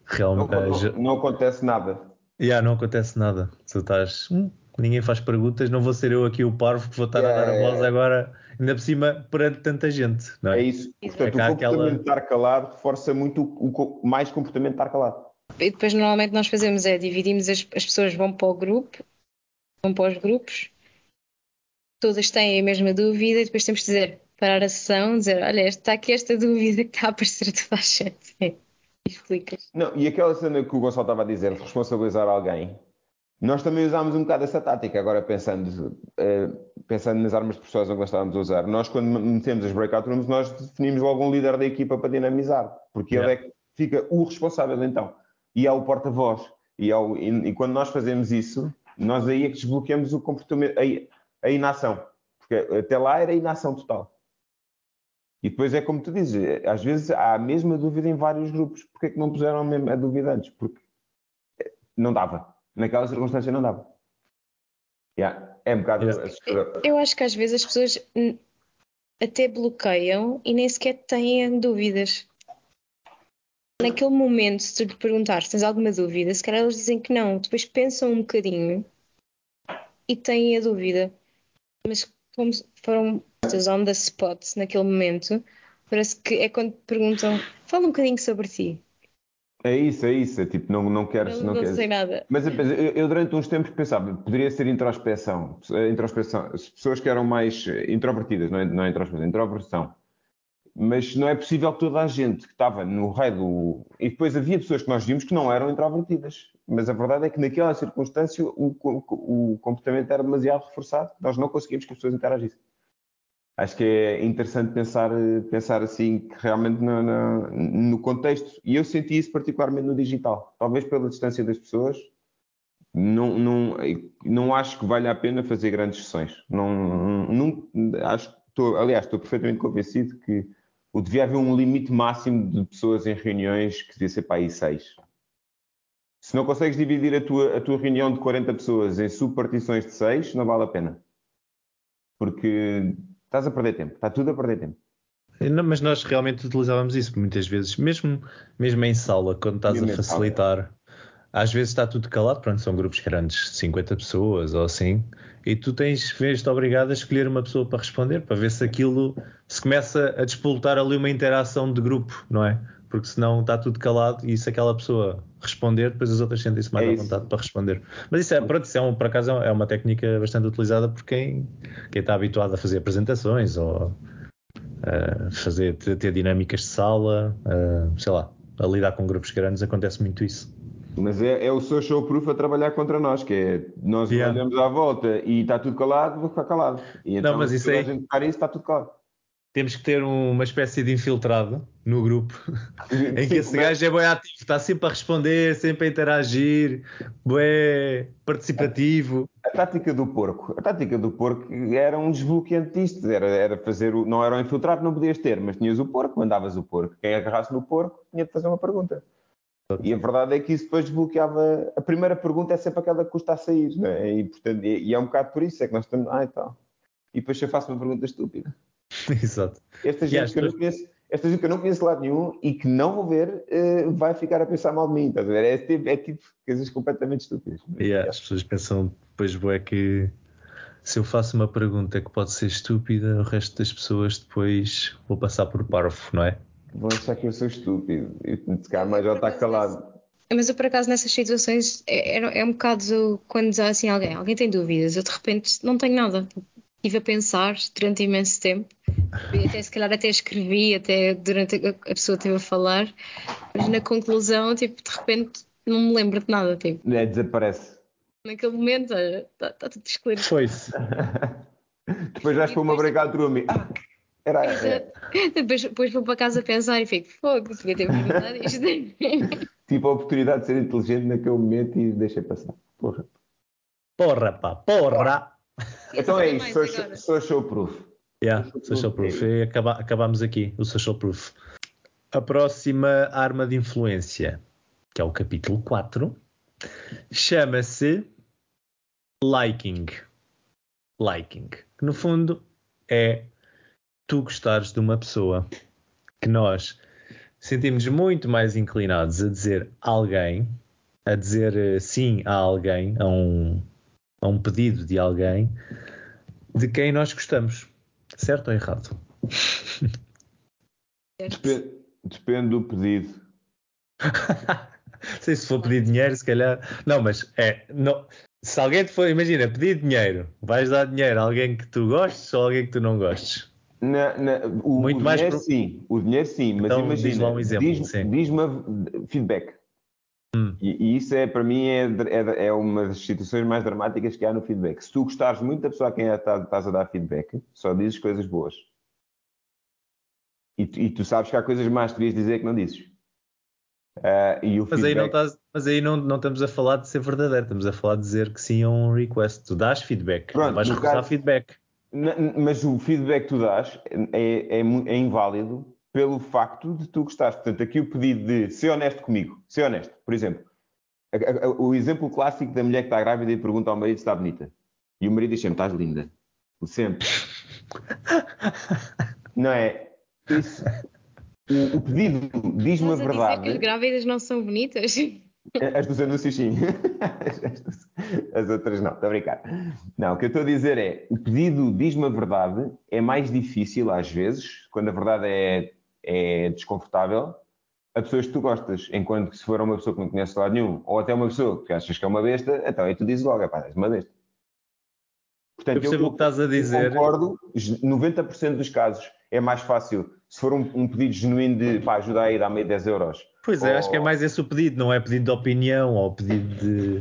realmente. ah, já- não, não acontece nada. Yeah, não acontece nada. Tu estás. "Hum, ninguém faz perguntas, não vou ser eu aqui o parvo que vou estar a Yeah, dar a voz yeah. agora, ainda por cima, perante tanta gente. Não é? É isso. Portanto, É o comportamento aquela- de estar calado reforça muito o, o mais comportamento de estar calado. E depois normalmente nós fazemos é dividimos as, as pessoas vão para o grupo, vão para os grupos, todas têm a mesma dúvida e depois temos que dizer, parar a sessão, dizer, olha, está aqui esta dúvida que está a aparecer a toda a gente. E explicas. Não, e aquela cena que o Gonçalo estava a dizer, de responsabilizar alguém, nós também usámos um bocado essa tática, agora pensando, eh, pensando nas armas de persuasão que nós estávamos a usar. Nós, quando metemos as breakout rooms, nós definimos logo um líder da equipa para dinamizar, porque Yeah. ele é que fica o responsável então, e é o porta-voz. E, é o- e- e quando nós fazemos isso, nós aí é que desbloqueamos o comportamento, a, a inação, porque até lá era inação total. E depois é como tu dizes, às vezes há a mesma dúvida em vários grupos. Porquê é que não puseram a mesma- a dúvida antes? Porque não dava. Naquela circunstância não dava. Yeah, É um bocado Yeah. assustador. Eu acho que às vezes as pessoas até bloqueiam e nem sequer têm dúvidas. Naquele momento, se tu lhe perguntares se tens alguma dúvida, se calhar eles dizem que não, depois pensam um bocadinho e têm a dúvida. Mas como foram postas on the spot naquele momento, parece que é quando te perguntam, fala um bocadinho sobre ti. É isso, é isso. É tipo, não, não queres. Não não queres. sei nada. Mas eu, eu- durante uns tempos pensava, poderia ser introspeção. Eh, introspeção. As pessoas que eram mais eh, introvertidas, não é, não é introspeção, é introversão. Mas não é possível que toda a gente que estava no raio do. E depois havia pessoas que nós vimos que não eram introvertidas. Mas a verdade é que naquela circunstância o, o, o comportamento era demasiado reforçado. Nós não conseguimos que as pessoas interagissem. Acho que é interessante pensar, pensar assim, realmente no, no, no contexto. E eu senti isso particularmente no digital. Talvez pela distância das pessoas, não, não, não acho que valha a pena fazer grandes sessões. Não, não, acho, que estou, aliás, estou perfeitamente convencido que o devia haver um limite máximo de pessoas em reuniões que devia ser para aí seis. Se não consegues dividir a tua, a tua reunião de 40 pessoas em subpartições de 6, não vale a pena. Porque estás a perder tempo, está tudo a perder tempo. Não, mas nós realmente utilizávamos isso muitas vezes, mesmo, mesmo em sala, quando estás Mesmo a facilitar. Às vezes está tudo calado, pronto, são grupos grandes, 50 pessoas ou assim, e tu tens, vês-te obrigado a escolher uma pessoa para responder, para ver se aquilo se começa a despoltar ali uma interação de grupo, não é? Porque senão está tudo calado e se aquela pessoa responder, depois as outras sentem-se mais É à vontade para responder. Mas isso é, pronto, isso é um, por acaso é uma técnica bastante utilizada por quem, quem está habituado a fazer apresentações ou a fazer, ter, dinâmicas de sala, a, sei lá, a lidar com grupos grandes, acontece muito isso. Mas é, é o social proof a trabalhar contra nós, que é nós Yeah. olhamos à volta e está tudo calado, vou ficar calado. E então, mas se isso aí- a gente ficar isso, está tudo calado. Temos que ter um- uma espécie de infiltrado no grupo em que esse gajo é bem ativo, está sempre a responder, sempre a interagir, bem participativo. A tática do porco. A tática do porco era um desbloqueante disto. Era, era fazer o. Não era o infiltrado, não podias ter, mas tinhas o porco, mandavas o porco. Quem agarrasse no porco tinha de fazer uma pergunta. E a verdade é que isso depois desbloqueava. A primeira pergunta é sempre aquela que custa a sair, não é? E, portanto, e, e é um bocado por isso, é que nós estamos. Ah, e tal. E depois eu faço uma pergunta estúpida. Exato. Esta gente, que eu não conheço, esta gente que eu não conheço de lado nenhum e que não vou ver, eh, vai ficar a pensar mal de mim. Estás a ver? É, tipo- é tipo coisas completamente estúpidas. E as pessoas pensam depois, bué, que se eu faço uma pergunta que pode ser estúpida, o resto das pessoas depois vou passar por parvo, não é? Vão achar que eu sou estúpido. E se calhar mais já está calado. Mas eu, por acaso, nessas situações, é, é, é um bocado quando diz assim alguém, alguém tem dúvidas, eu de repente não tenho nada. Estive a pensar durante imenso tempo, e até se calhar até escrevi, até durante a, a pessoa esteve a falar, mas na conclusão, tipo, de repente não me lembro de nada, tipo, É, desaparece. naquele momento, está tá tudo esclarecido. Foi-se. Depois vais para uma bregar a tua amiga. Ah, era. Depois, depois vou para casa pensar e fico, fogo, devia ter perguntado isto. tipo a oportunidade de ser inteligente naquele momento e deixei passar. Porra. Porra, pá, porra! Então é isto, social, agora. social proof. Yeah, social proof. E acaba, acabamos aqui o social proof. A próxima arma de influência, que é o capítulo 4, chama-se liking. Liking. Que no fundo é tu gostares de uma pessoa que nós sentimos muito mais inclinados a dizer alguém, a dizer eh, sim a alguém, a um, a um pedido de alguém, de quem nós gostamos. Certo ou errado? Depende, depende do pedido. sei se for pedir dinheiro, se calhar. Não, mas é. Não, se alguém te for, imagina, pedir dinheiro, vais dar dinheiro a alguém que tu gostes ou a alguém que tu não gostes? Na- na- o, Muito o mais dinheiro pro- sim, o dinheiro sim, mas Então, imagina, diz lá um exemplo, diz- sim. diz-me a- feedback. Hum. E, e isso é para mim é, é, é uma das situações mais dramáticas que há no feedback. Se tu gostares muito da pessoa a quem tá- estás a dar feedback, só dizes coisas boas. E, tu- e tu sabes que há coisas más que devias dizer que não dizes. O Mas aí, não feedback- estás, mas aí não, não estamos a falar de ser verdadeiro, estamos a falar de dizer que sim a um request. Tu dás feedback, Pronto, não vais recusar caso- feedback. Mas o feedback que tu dás é, é é inválido pelo facto de tu gostares. Portanto, aqui o pedido de ser honesto comigo, ser honesto, por exemplo. A- a- a- O exemplo clássico da mulher que está grávida e pergunta ao marido se está bonita. E o marido diz sempre, estás linda. Sempre. Não é? Isso. O, o pedido diz-me a dizer que as verdade. grávidas não são bonitas? As dos anúncios, sim. As outras não, estou a brincar. Não, o que eu estou a dizer é: o pedido diz-me a verdade é mais difícil, às vezes, quando a verdade é, é desconfortável, a pessoas que tu gostas. Enquanto que se for uma pessoa que não conheces de lado nenhum, ou até uma pessoa que achas que é uma besta, então aí tu dizes logo: pá, és uma besta. Portanto, Eu percebo o que estás a eu dizer. concordo, 90% dos casos é mais fácil se for um, um pedido genuíno de pá, ajuda aí, dá-me aí 10 euros. Pois é, Ou- acho que é mais esse o pedido, não é pedido de opinião ou pedido de.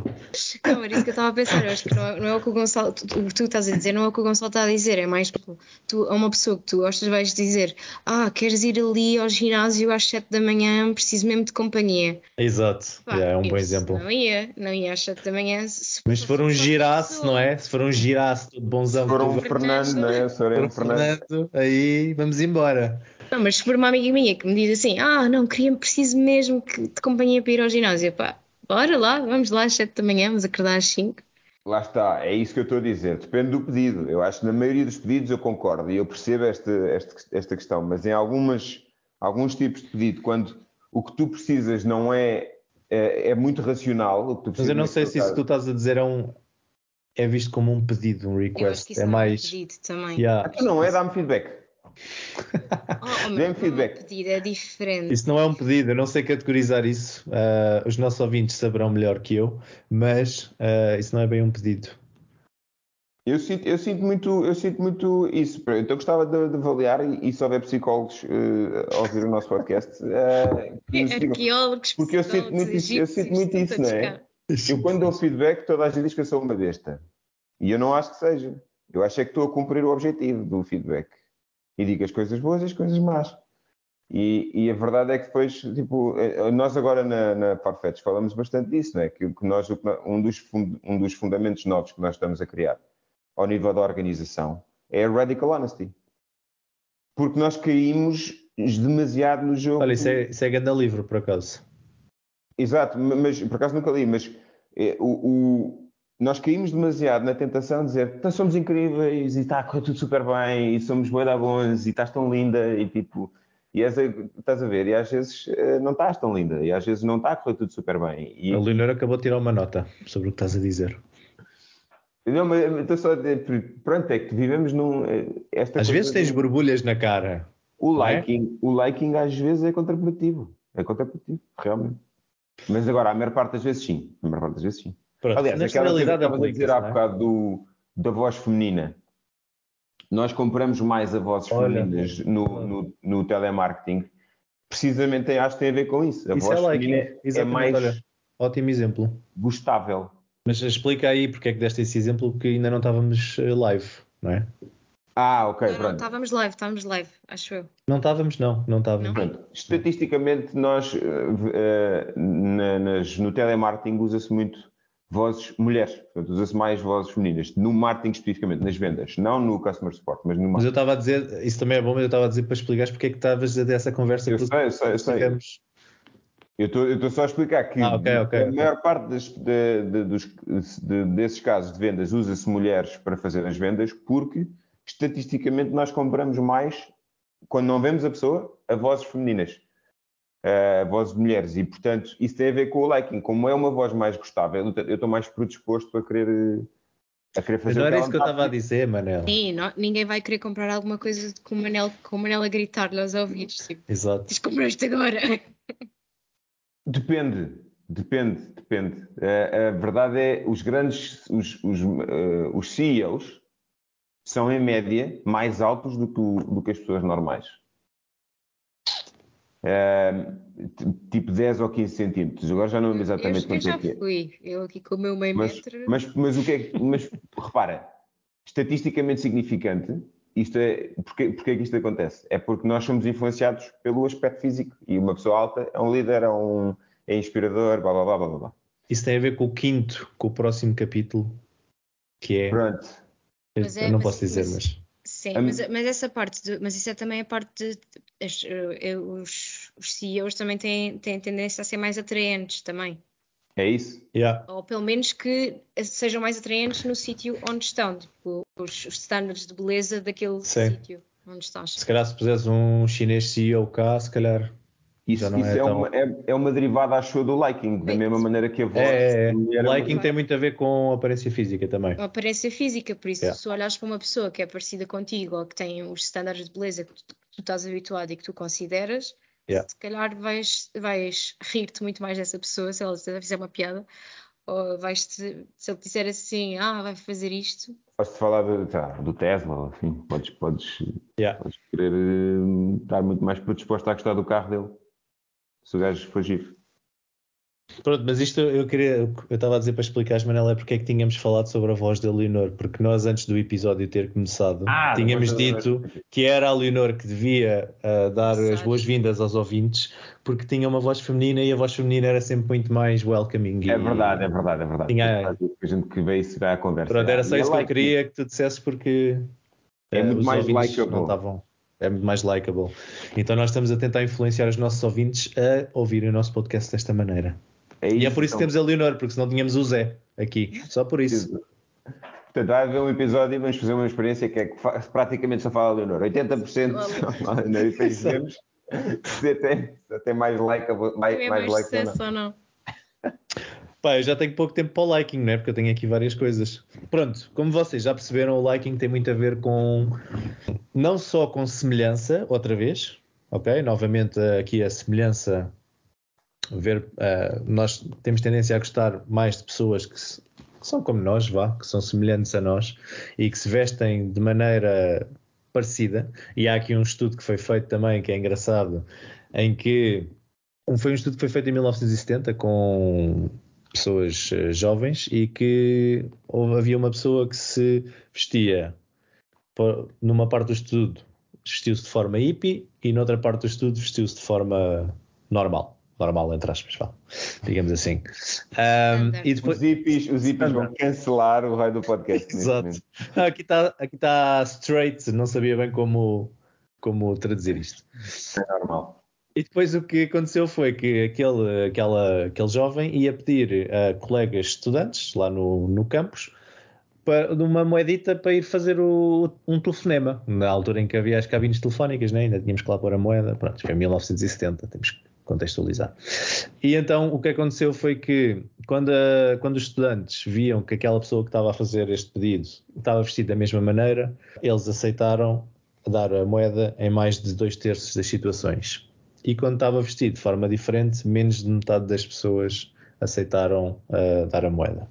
Não, era isso que eu estava a pensar. Eu acho que não é, não é o que o Gonçalo, tu- o que tu estás a dizer, não é o que o Gonçalo está a dizer. É mais tipo, tu, a uma pessoa que tu gostas, vais dizer: Ah, queres ir ali ao ginásio às 7 da manhã, preciso mesmo de companhia. Exato, Pá, yeah, é um bom exemplo. Não ia, não ia às 7 da manhã. Se, Mas se for um girasse, não é? Se for um girasse todo bonzão, Se for um Fernando, não é? Se for um um Fernando. Fernando, aí vamos embora. Não, mas se for uma amiga minha que me diz assim: Ah, não, queria, preciso mesmo que- de companhia para ir ao ginásio, pá, Bora lá, vamos lá às 7 da manhã, vamos acordar às 5. Lá está, é isso que eu estou a dizer. Depende do pedido. Eu acho que na maioria dos pedidos eu concordo e eu percebo esta, esta, esta questão, mas em algumas, alguns tipos de pedido, quando o que tu precisas não é, é, é muito racional. O que tu Mas eu não precisas sei se isso que tu estás a dizer é um é visto como um pedido, um Eu acho que request. isso É não mais. é um pedido também. Yeah. Então não é, dá-me feedback. Oh, oh, Dê-me é feedback. pedido, é diferente. Isso não é um pedido, eu não sei categorizar isso. Ah, os nossos ouvintes saberão melhor que eu, mas ah, isso não é bem um pedido. Eu sinto, eu sinto muito, eu sinto muito isso. Então eu gostava de, de avaliar e, e se houver psicólogos eh, a ouvir o nosso podcast, digam. Arqueólogos, Porque eu sinto muito isso- eu sinto muito isso, não é? Eu quando dou feedback, toda a gente diz que eu sou uma besta. E eu não acho que seja. Eu acho é que estou a cumprir o objetivo do feedback. E digo as coisas boas e as coisas más. E, e a verdade é que depois, tipo, eh, nós agora na, na falamos bastante disso, não é? Que, que nós, um, dos fun- um dos fundamentos novos que nós estamos a criar ao nível da organização é a radical honesty. Porque nós caímos demasiado no jogo. Olha, isso é, isso é grande livro, por acaso. Exato, ma- mas por acaso nunca li, mas eh, o, o- nós caímos demasiado na tentação de dizer "Então somos incríveis e está a correr tudo super bem e somos bué da bons e estás tão linda e tipo, e és a- estás a ver, e às vezes eh, não estás tão linda e às vezes não está a correr tudo super bem. E, A Leonor acabou de tirar uma nota sobre o que estás a dizer. não, mas estou só a dizer, pronto, é que vivemos num. eh, Esta Às vezes tens borbulhas na cara. O é? liking, o liking às vezes é contraprodutivo. É contraprodutivo, realmente. Mas agora, a maior parte das vezes sim. A maior parte das vezes sim. Pronto, Aliás, na aquela coisa que estavas a dizer há não é? bocado do, da voz feminina. Nós compramos mais a vozes Olha, femininas no, no, no telemarketing. Precisamente acho que tem a ver com isso. A Isso voz é feminina é exatamente, mais olha. Ótimo exemplo. gostável. Mas explica aí porque é que deste esse exemplo que ainda não estávamos eh, live, não é? Ah, ok, Não, não, pronto. estávamos live, estávamos live, acho eu. Não estávamos, não, não estávamos. Não? Pronto, estatisticamente, nós eh, eh, na- nas- no telemarketing usa-se muito vozes mulheres, portanto, usa-se mais vozes femininas, no marketing especificamente, nas vendas, não no customer support, mas no Mas eu marketing. estava a dizer, isso também é bom, mas eu estava a dizer para explicares porque é que estavas a ter essa conversa. Eu sei, eu sei, eu sei. ficamos- Eu estou só a explicar que Ah, ok, ok, a ok. maior parte das- de- de- dos- de- desses casos de vendas usa-se mulheres para fazer as vendas porque estatisticamente nós compramos mais, quando não vemos a pessoa, a vozes femininas. A vozes de mulheres e portanto isso tem a ver com o liking como é uma voz mais gostável eu estou mais predisposto a querer a querer Mas fazer não o era que isso que eu estava a dizer, Manel. Sim, não- ninguém vai querer comprar alguma coisa com o Manel, com o Manel a gritar-lhe aos ouvidos. Tipo, Exato. comprar isto agora. Depende, depende, depende. A, a verdade é, os grandes, os, os, eh, os CEOs são em média mais altos do que, do que as pessoas normais. Eh, tipo 10 ou 15 centímetros. Agora já não lembro eu, exatamente eu quanto já é que é. fui. Eu aqui com o meu meio Mas, metro. mas, mas o que é que, mas repara, estatisticamente significante, isto é, porque, porque é que isto acontece? É porque nós somos influenciados pelo aspecto físico e uma pessoa alta é um líder, é um é inspirador, blá blá blá blá blá, blá. Isso tem a ver com o quinto, com o próximo capítulo, que é. Pronto. Eu é- não mas- posso dizer, mas- mas. Sim, mas, mas essa parte, de- mas isso é também a parte de, as- eh, os, os CEOs também têm, têm tendência a ser mais atraentes também. É isso? Yeah. Ou pelo menos que sejam mais atraentes no sítio onde estão, tipo, os, os standards de beleza daquele Sim. sítio onde estás. Se calhar se puseres um chinês CEO cá, se calhar. Isso, não isso é é, tão- uma, é, é uma derivada, acho eu, do liking, da É mesma isso. maneira que a voz. É, é, é. liking tem muito a ver com aparência física também. Uma aparência física, por isso, Yeah. se olhares para uma pessoa que é parecida contigo ou que tem os standards de beleza que tu, tu estás habituado e que tu consideras, Yeah. se calhar vais, vais rir-te muito mais dessa pessoa se ela fizer uma piada, ou vais -te, se ele disser assim, ah, vai fazer isto, Posso-te falar de, tá, do Tesla, enfim, podes, podes, Yeah. podes querer eh, estar muito mais predisposto a gostar do carro dele. Se o gajo for giro. Pronto, mas isto eu queria, eu estava a dizer para explicar, Manela, é porque é que tínhamos falado sobre a voz da Leonor, porque nós antes do episódio ter começado, Ah, tínhamos dito que era a Leonor que devia ah, dar as boas-vindas aos ouvintes, porque tinha uma voz feminina e a voz feminina era sempre muito mais welcoming. É e- verdade, é verdade, é verdade. Tinha- A gente que veio se vai à conversa. Pronto, era só E isso que eu like, queria que tu dissesses porque É eh, muito os mais ouvintes likeable. não estavam. É muito mais likeable. Então nós estamos a tentar influenciar os nossos ouvintes a ouvirem o nosso podcast desta maneira. É E é isso, por isso que então. temos a Leonor, porque senão tínhamos o Zé aqui. Só por isso. Portanto, vai haver um episódio e vamos fazer uma experiência que é que praticamente só fala a Leonor. 80% só fala Leonor e depois vemos se até mais like, mais, é mais mais like ou não. Pá, eu já tenho pouco tempo para o liking, não é? Porque eu tenho aqui várias coisas. Pronto, como vocês já perceberam, o liking tem muito a ver com não só com semelhança, outra vez, ok? Novamente aqui a semelhança, ver, ah, nós temos tendência a gostar mais de pessoas que, se- que são como nós, vá, que são semelhantes a nós e que se vestem de maneira parecida. E há aqui um estudo que foi feito também, que é engraçado, em que um- foi um estudo que foi feito em 1970 com pessoas eh, jovens e que houve- havia uma pessoa que se vestia numa parte do estudo vestiu-se de forma hippie e noutra parte do estudo vestiu-se de forma normal normal entre aspas vá, digamos assim Standard. e depois Os hippies, os hippies vão cancelar o raio do podcast. Exato. Ah, aqui está aqui tá straight, não sabia bem como, como traduzir isto. É normal. E depois o que aconteceu foi que aquele, aquela, aquele jovem ia pedir a colegas estudantes lá no, no campus para, uma moedita para ir fazer o- um telefonema, na altura em que havia as cabines telefónicas, né? ainda tínhamos que lá pôr a moeda, pronto, foi em 1970, temos que contextualizar. E então o que aconteceu foi que quando, a- quando os estudantes viam que aquela pessoa que estava a fazer este pedido estava vestida da mesma maneira, eles aceitaram dar a moeda em mais de dois terços das situações. E quando estava vestido de forma diferente, menos de metade das pessoas aceitaram uh, dar a moeda.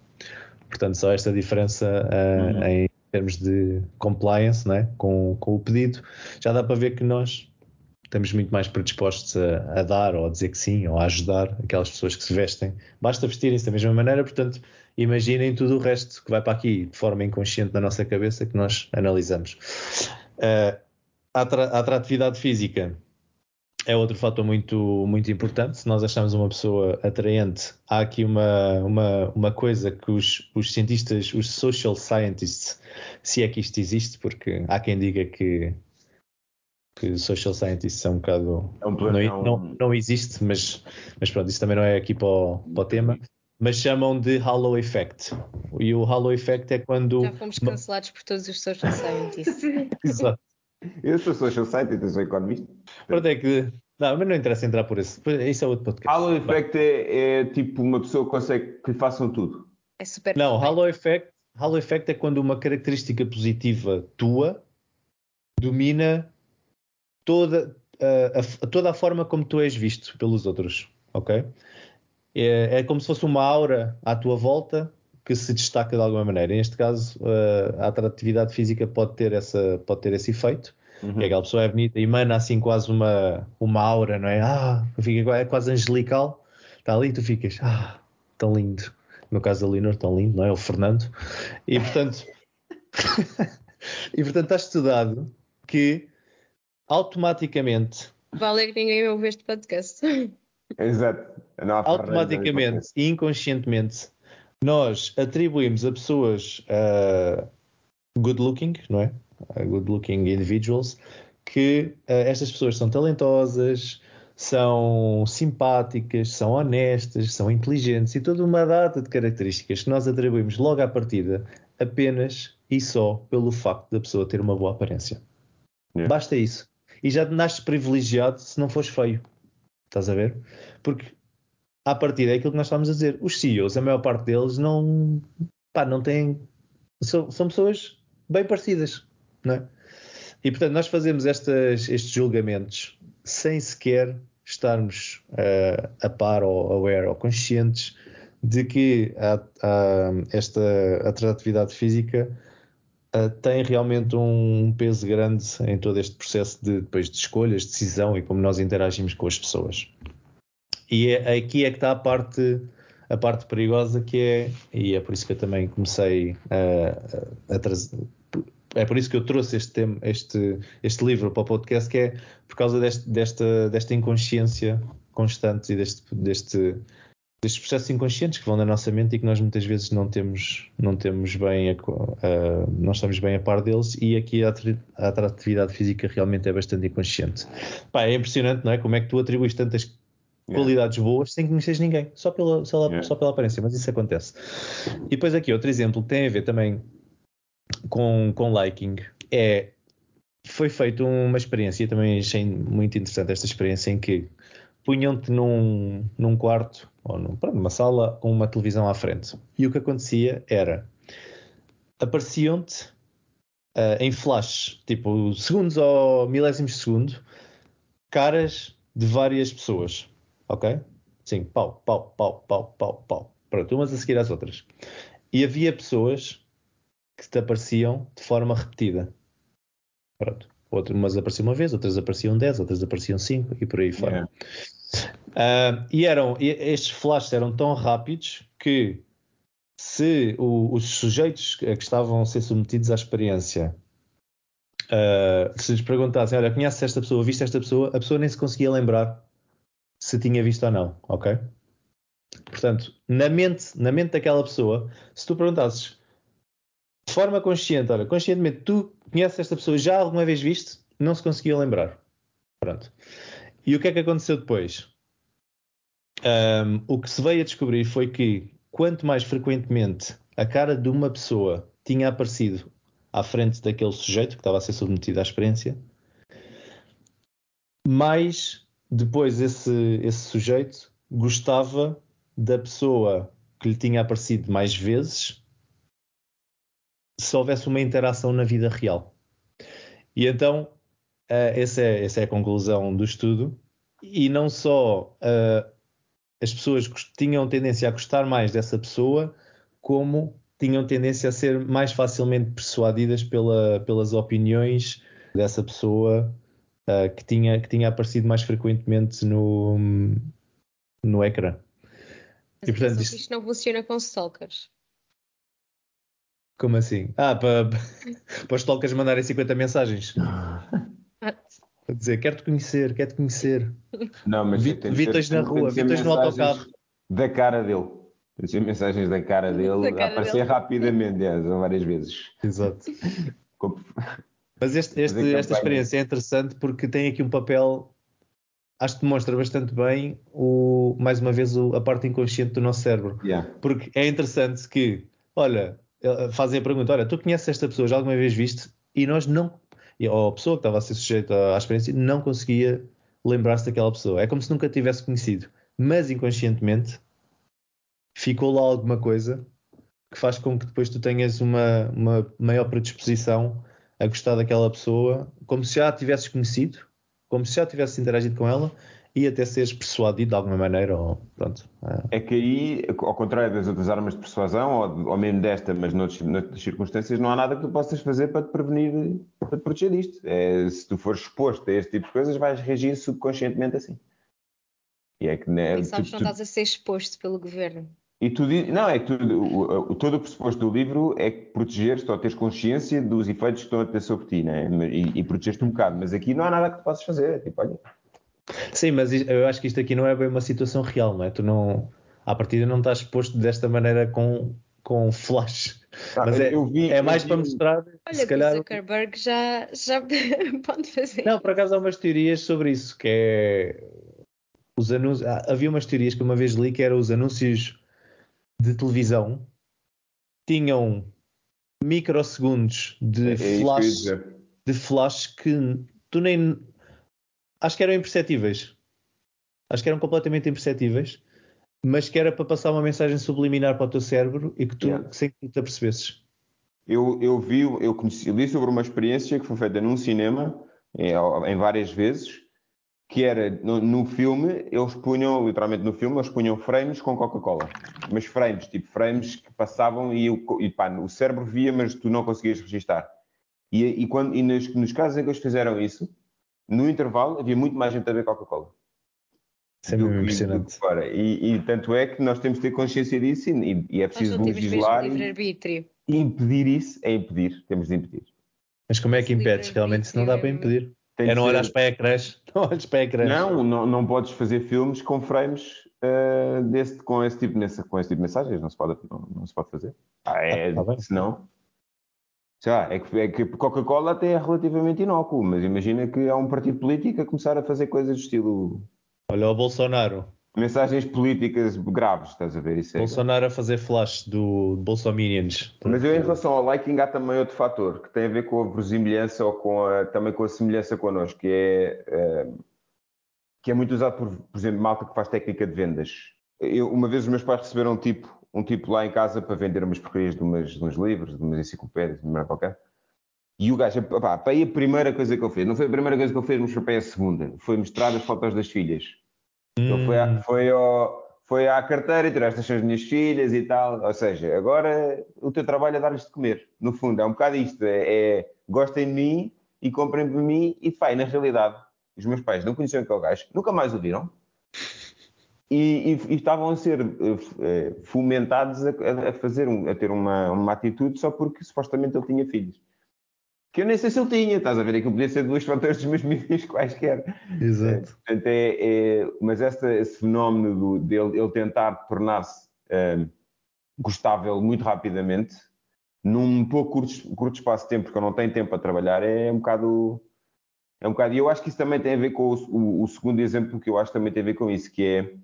Portanto, só esta diferença uh, Uhum. em termos de compliance né, com, com o pedido, já dá para ver que nós estamos muito mais predispostos a, a dar ou a dizer que sim ou a ajudar aquelas pessoas que se vestem. Basta vestirem-se da mesma maneira, portanto, imaginem tudo o resto que vai para aqui de forma inconsciente na nossa cabeça que nós analisamos. Uh, a a atratividade física é outro fator muito, muito importante. Se nós achamos uma pessoa atraente, há aqui uma, uma, uma coisa que os, os cientistas, os social scientists, se é que isto existe, porque há quem diga que, que social scientists são um bocado. É um plano- não, não, não existe, mas, mas pronto, isso também não é aqui para o, para o tema. Mas chamam de halo effect. E o halo effect é quando. Já fomos cancelados por todos os social scientists. Exato. Eu sou social scientist, eu sou economista. Pronto, é que. Não, mas não interessa entrar por isso. Isso é outro podcast. Halo effect é, é tipo uma pessoa que consegue que lhe façam tudo. É super Não, perfeito. halo effect, halo effect é quando uma característica positiva tua domina toda a, a- toda a forma como tu és visto pelos outros, ok? É, é como se fosse uma aura à tua volta que se destaca de alguma maneira. Neste caso, eh, a atratividade física pode ter, essa, pode ter esse efeito. Uhum. Que aquela pessoa é bonita e emana assim quase uma, uma aura, não é? Ah, fica é quase angelical. Está ali e tu ficas, ah, tão lindo. No caso da Leonor, tão lindo, não é? O Fernando. E portanto, e portanto está estudado que automaticamente, Vale que ninguém ouve este podcast. Exato. Automaticamente e inconscientemente, nós atribuímos a pessoas uh, good looking, não é? Uh, good looking individuals, que uh, estas pessoas são talentosas, são simpáticas, são honestas, são inteligentes e toda uma data de características que nós atribuímos logo à partida apenas e só pelo facto da pessoa ter uma boa aparência. Yeah. Basta isso. E já nasces privilegiado se não fores feio. Estás a ver? Porque à partida é aquilo que nós estamos a dizer. Os CEOs, a maior parte deles, não, pá, não têm. São, são pessoas bem parecidas, não é? E portanto, nós fazemos estas, estes julgamentos sem sequer estarmos uh, a par ou aware ou conscientes de que a, a, esta atratividade física uh, tem realmente um peso grande em todo este processo de, depois de escolhas, decisão e como nós interagimos com as pessoas. E é, aqui é que está a parte, a parte perigosa que é, e é por isso que eu também comecei a, a, a trazer, é por isso que eu trouxe este, tema, este, este livro para o podcast, que é por causa deste, desta, desta inconsciência constante e deste, deste, destes processos inconscientes que vão na nossa mente e que nós muitas vezes não temos, não temos bem, a, a, não estamos bem a par deles e aqui a, a atratividade física realmente é bastante inconsciente. Pá, é impressionante, não é? Como é que tu atribuis tantas qualidades boas sem conheceres ninguém, só pela, só, só pela aparência, mas isso acontece. E depois aqui outro exemplo que tem a ver também com, com liking é foi feita uma experiência, também achei muito interessante esta experiência em que punham-te num, num quarto ou num, pronto, numa sala com uma televisão à frente. E o que acontecia era apareciam-te ah, em flash, tipo segundos ou milésimos de segundo, caras de várias pessoas, ok? Sim, pau, pau, pau, pau, pau, pau. Pronto, umas a seguir às outras. E havia pessoas que te apareciam de forma repetida. Pronto. Outras, umas apareciam uma vez, outras apareciam 10, outras apareciam 5 e por aí fora. Yeah. Ah, e eram, estes flashes eram tão rápidos que se o- os sujeitos que estavam a ser submetidos à experiência ah, se lhes perguntassem, olha, conheces esta pessoa, viste esta pessoa, a pessoa nem se conseguia lembrar se tinha visto ou não, ok? Portanto, na mente, na mente daquela pessoa, se tu perguntasses de forma consciente, olha, conscientemente, tu conheces esta pessoa, já alguma vez viste? Não se conseguia lembrar. Pronto. E o que é que aconteceu depois? Ahm, o que se veio a descobrir foi que quanto mais frequentemente a cara de uma pessoa tinha aparecido à frente daquele sujeito que estava a ser submetido à experiência, mais depois esse, esse sujeito gostava da pessoa que lhe tinha aparecido mais vezes se houvesse uma interação na vida real. E então, eh, essa, é, essa é a conclusão do estudo. E não só eh, as pessoas tinham tendência a gostar mais dessa pessoa, como tinham tendência a ser mais facilmente persuadidas pela, pelas opiniões dessa pessoa eh, que, tinha, que tinha aparecido mais frequentemente no, no ecrã. Mas E, portanto, isto- isto não funciona com stalkers. Como assim? Ah, para, para os stalkers mandarem 50 mensagens. Ah, dizer, quero-te conhecer, quero-te conhecer. Não, mas Vi- vi-te hoje na rua, vi-te hoje no autocarro. Da cara dele. Ser mensagens da cara dele Da cara a aparecer dele. rapidamente, é, são várias vezes. Exato. Mas este- este- esta experiência é interessante porque tem aqui um papel, acho que demonstra bastante bem, o, mais uma vez, o- a parte inconsciente do nosso cérebro. Yeah. Porque é interessante que, olha, eh, fazem a pergunta: olha, tu conheces esta pessoa, já alguma vez viste? E nós não, ou a pessoa que estava a ser sujeita à experiência, não conseguia lembrar-se daquela pessoa. É como se nunca tivesse conhecido. Mas inconscientemente ficou lá alguma coisa que faz com que depois tu tenhas uma, uma maior predisposição a gostar daquela pessoa, como se já a tivesses conhecido, como se já tivesses interagido com ela e até seres persuadido de alguma maneira, ou pronto. ah, É que aí, ao contrário das outras armas de persuasão, ou, ou mesmo desta, mas noutras, noutras circunstâncias, não há nada que tu possas fazer para te prevenir, para te proteger disto. É, se tu fores exposto a este tipo de coisas, vais reagir subconscientemente assim. E é que né, e sabes tu- que não tu- estás a ser exposto pelo governo. E tu di- não, é que tu, o, todo o pressuposto do livro é que proteger-te ou teres consciência dos efeitos que estão a ter sobre ti, né? E, e proteger-te um bocado. Mas aqui não há nada que tu possas fazer. É tipo, olha, Sim, mas eu acho que isto aqui não é bem uma situação real, não é? Tu não, à partida não estás exposto desta maneira com, com flash. Ah, Mas é, eu vi- é mais vi para mostrar, Olha, se que calhar... o Zuckerberg já, já pode fazer. Não, por acaso há umas teorias sobre isso, que é os anúncios. ah, Havia umas teorias que uma vez li que eram os anúncios de televisão tinham microsegundos de é flash, de flash que tu nem acho que eram imperceptíveis. Acho que eram completamente imperceptíveis, mas que era para passar uma mensagem subliminar para o teu cérebro e que tu Yeah. sem que tu te apercebesses. Eu, eu vi, eu conheci, li sobre uma experiência que foi feita num cinema, em, em várias vezes, que era no, no filme, eles punham, literalmente no filme, eles punham frames com Coca-Cola. Mas frames, tipo frames que passavam e, o, e pá, o cérebro via, mas tu não conseguias registar. E, e, quando, e nos, nos casos em que eles fizeram isso, no intervalo havia muito mais gente a ver Coca-Cola. Isso é do mesmo impressionante. E, e tanto é que nós temos de ter consciência disso e, e é preciso legislar e, e impedir isso. É impedir, temos de impedir. Mas como é que impedes? Realmente isso não dá para livre-arbítrio impedir. Tem É não ser- olhares para ecrãs. Não olhes para ecrãs. Não, não, não podes fazer filmes com frames eh, desse, com, esse tipo, nessa- com esse tipo de mensagens. Não se pode, não, não se pode fazer. Ah, é, Ah, tá senão. Sei lá, é que, é que Coca-Cola até é relativamente inócuo, mas imagina que há um partido político a começar a fazer coisas do estilo Olha o Bolsonaro. Mensagens políticas graves, estás a ver? Isso é... Bolsonaro a fazer flash do Bolsominions. Mas eu, em relação ao liking, há também outro fator que tem a ver com a verosimilhança ou com a, também com a semelhança connosco, que é, é que é muito usado por, por exemplo, malta que faz técnica de vendas. Eu, uma vez os meus pais receberam um tipo, um tipo lá em casa para vender umas porcarias de, umas, de uns livros, de umas enciclopédias, de uma qualquer. E o gajo, pá, para aí a primeira coisa que eu fiz, não foi a primeira coisa que eu fiz, mas foi para aí a segunda, foi mostrar as fotos das filhas. Hum. Então foi, à, foi, ao, foi à carteira e são as minhas filhas e tal. Ou seja, agora o teu trabalho é dar-lhes de comer. No fundo, é um bocado isto: é, é gostem de mim e comprem por mim. E pá, na realidade, os meus pais não conheciam aquele gajo, nunca mais o viram. E, e, e, estavam a ser uh, fomentados a, a fazer um, a ter uma, uma atitude só porque supostamente ele tinha filhos que eu nem sei se ele tinha, estás a ver? Aquilo podia ser duas fatores dos meus mídias quaisquer. Exato. É, portanto, é, é, mas esta, esse fenómeno do, dele ele tentar tornar-se um, gostável muito rapidamente, num pouco curto, curto espaço de tempo, porque eu não tenho tempo para trabalhar, é um bocado. É um bocado. E eu acho que isso também tem a ver com o, o, o segundo exemplo que eu acho que também tem a ver com isso, que é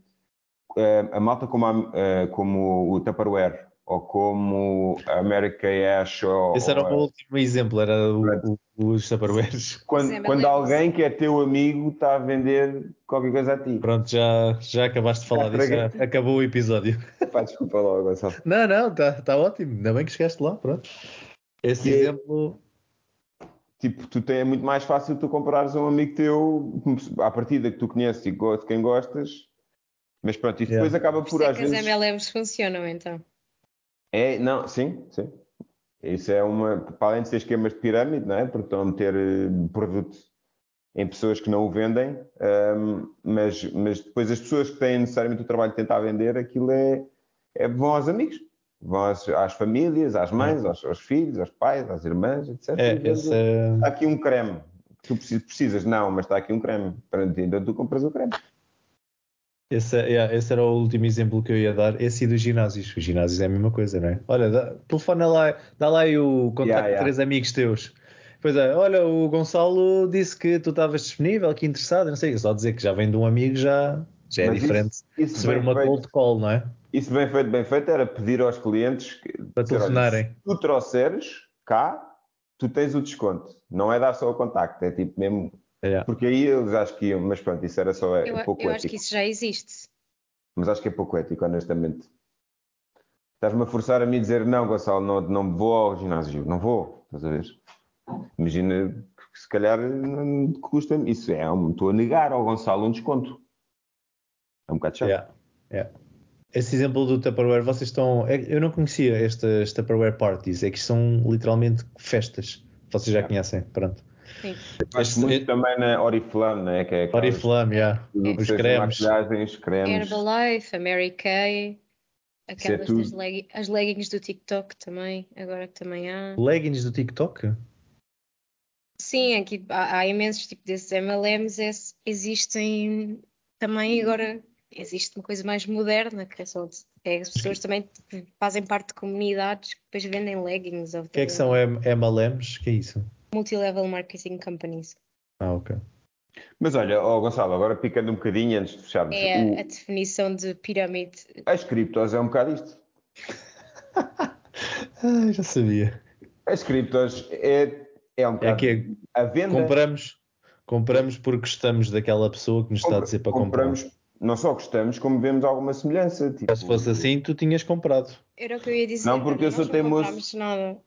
uh, a malta como, a, como o Tupperware ou como a America Ash. Ou, Esse era o meu último exemplo, era o, o, os Tupperwares. Quando, quando alguém que é teu amigo está a vender qualquer coisa a ti. Pronto, já, já acabaste de falar disso, já acabou o episódio. Pá, desculpa lá, Gonçalo. Não, não, está tá ótimo, ainda bem que chegaste lá, pronto. Esse exemplo... Tipo, tu tem, é muito mais fácil tu comprares um amigo teu à partida que tu conheces e de quem gostas, mas pronto, yeah. depois acaba por, por às vezes... as MLMs funcionam então. É, não, sim, sim. Isso é uma, para além de ser esquemas de pirâmide, não é? Porque estão a meter eh, produto em pessoas que não o vendem, um, mas, mas depois as pessoas que têm necessariamente o trabalho de tentar vender, aquilo é, é vão aos amigos, vão às, às famílias, às mães, aos, aos, filhos, aos pais, às irmãs, etc. É, esse... Há aqui um creme. Tu precisas, não, mas está aqui um creme. Para então tu compras o creme. Esse, yeah, esse, era o último exemplo que eu ia dar. Esse e dos ginásios. Os ginásios é a mesma coisa, não é? Olha, dá, telefona lá, dá lá aí o contacto yeah, yeah. de três amigos teus. Pois é, olha, o Gonçalo disse que tu estavas disponível, que interessado, não sei, só dizer que já vem de um amigo já, já é Mas diferente isso, isso receber uma feito, cold call, não é? Isso bem feito, bem feito, era pedir aos clientes que, para telefonarem. Se tu trouxeres cá, tu tens o desconto. Não é dar só o contacto, é tipo mesmo é. Porque aí eles acho que iam, mas pronto, isso era só é, eu, pouco eu ético. acho que isso já existe. Mas acho que é pouco ético, honestamente. Estás-me a forçar a mim a dizer não, Gonçalo, não, não vou ao ginásio, não vou, estás a ver? Imagina que se calhar custa isso é, estou a negar ao Gonçalo um desconto. É um bocado chato. Yeah. Yeah. Esse exemplo do Tupperware, vocês estão. É, eu não conhecia estas Tupperware parties, é que são literalmente festas. Vocês já yeah. conhecem, pronto. Sim. Acho muito também na Oriflame, né? Que é Oriflame, yeah. É. Os cremes. Maquilhagens, cremes. Herbalife, a Mary Kay, aquelas é das leg as leggings do TikTok também, agora que também há. Leggings do TikTok? Sim, aqui há, há imensos tipos desses MLMs, existem também agora existe uma coisa mais moderna, que é só é, as pessoas também fazem parte de comunidades que depois vendem leggings. O que é que são MLMs? que é isso? Multilevel Marketing Companies. Ah, ok. Mas olha, oh Gonçalo, agora picando um bocadinho antes de fecharmos. É o... a definição de pirâmide. As criptos é um bocado isto. ah, já sabia. As criptos é, é um bocado. É que é, a venda. Compramos, compramos porque gostamos daquela pessoa que nos está a dizer para compramos, comprar. Não só gostamos, como vemos alguma semelhança. Tipo... Se fosse assim, tu tinhas comprado. Era o que eu ia dizer. Não, porque eu sou teimoso. Não nada.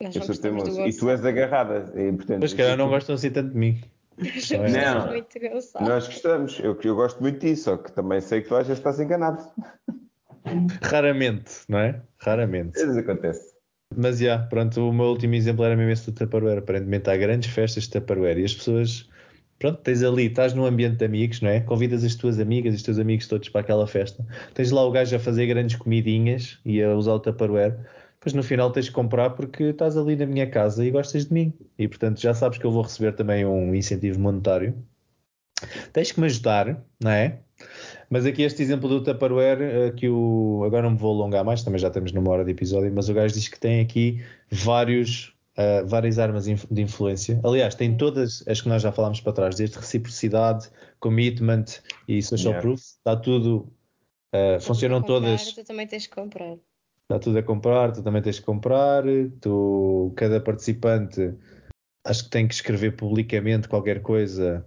E tu és agarrada. É importante. Mas calhar não gostam assim tanto de mim. Não, nós gostamos. Eu, eu gosto muito disso, só que também sei que tu às vezes estás enganado. Raramente, não é? Raramente. Às vezes acontece. Mas já, yeah, pronto, o meu último exemplo era mesmo esse do Tupperware. Aparentemente há grandes festas de Tupperware e as pessoas, pronto, tens ali, estás num ambiente de amigos, não é? Convidas as tuas amigas e os teus amigos todos para aquela festa. Tens lá o gajo a fazer grandes comidinhas e a usar o Tupperware mas no final tens de comprar porque estás ali na minha casa e gostas de mim. E portanto já sabes que eu vou receber também um incentivo monetário. Tens que me ajudar, não é? Mas aqui este exemplo do Tupperware, eh, que o, agora não me vou alongar mais, também já estamos numa hora de episódio, mas o gajo diz que tem aqui vários uh, várias armas de influência. Aliás, tem todas as que nós já falámos para trás, desde reciprocidade, commitment e social Yeah. proof. Está tudo. uh, funcionam Comprar, todas. Tu também tens que comprar. Está tudo a comprar, tu também tens que comprar. Tu, cada participante, acho que tem que escrever publicamente qualquer coisa.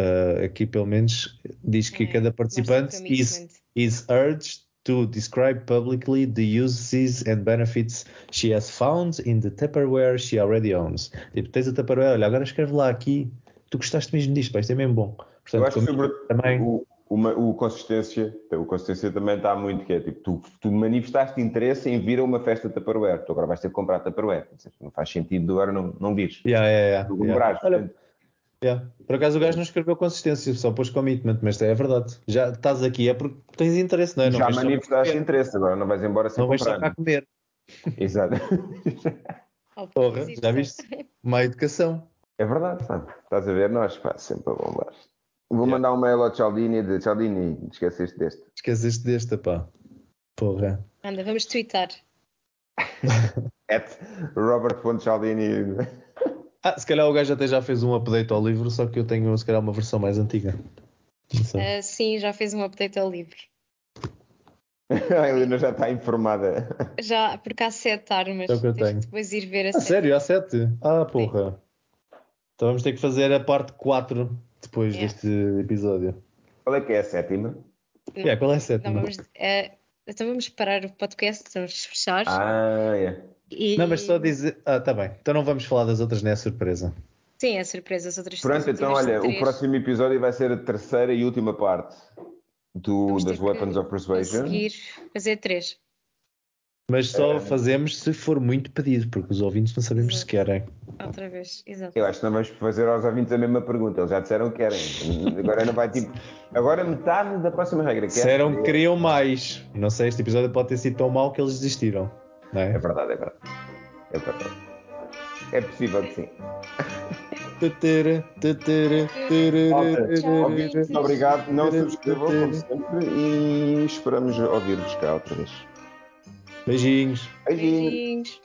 uh, aqui, pelo menos, diz que É, cada participante is is urged to describe publicly the uses and benefits she has found in the Tupperware she already owns. Tipo, tens a Tupperware, olha, agora escreve lá aqui, tu gostaste mesmo disto, pá, isto é mesmo bom. Eu Portanto, acho que sobre também, o, uma- o consistência, o consistência também está muito, que é tipo, tu, tu manifestaste interesse em vir a uma festa Tupperware, tu agora vais ter que comprar Tupperware, não faz sentido agora não, não vires. yeah, yeah, yeah, Tu yeah. compraste, Olha, portanto, yeah. Por acaso o gajo não escreveu consistência, só pôs commitment, mas é verdade. Já estás aqui é porque tens interesse, não é? Não já manifestaste interesse, agora não vais embora sem Não vais só comprar. cá comer. Exato. Ao Porra, já viste? Má educação. É verdade, sabe? Estás a ver, nós, pá, sempre a bombar. Vou Yeah. mandar um mail ao Cialdini de Cialdini, esqueceste deste. Esqueceste desta, pá. Porra. Anda, vamos twittar. At Robert.Cialdini. Ah, se calhar o gajo até já fez um update ao livro, só que eu tenho se calhar uma versão mais antiga. Ah, sim, já fez um update ao livro. A Helena já está informada. Já, porque há sete armas. É que tenho. depois ir ver a Ah, série. sério? Há sete? Ah, porra. Então vamos ter que fazer a parte 4 depois Yeah. deste episódio. Qual é que é a sétima? Yeah, qual é a Não, sétima? vamos, eh, então vamos parar o podcast, vamos fechar. Ah, é. e... Não, mas só dizer. Ah, tá bem. Então não vamos falar das outras, não é surpresa. Sim, é surpresa. As outras Pronto, então olha, o próximo episódio vai ser a terceira e última parte do, vamos das Weapons of Persuasion. Conseguir fazer três. Mas só fazemos se for muito pedido, porque os ouvintes não sabemos se querem. Outra vez, exato. Eu acho que não vamos fazer aos ouvintes a mesma pergunta. Eles já disseram que querem. Agora não vai tipo. Agora metade da próxima regra. Quer? Disseram que queriam mais. Não sei, este episódio pode ter sido tão mau que eles desistiram. Não É é? verdade, é verdade. É verdade. É possível que sim. Obrigado. Não subscrevam, como sempre, e esperamos ouvir-vos cá outra vez. Beijinhos. Beijinhos. Beijinhos.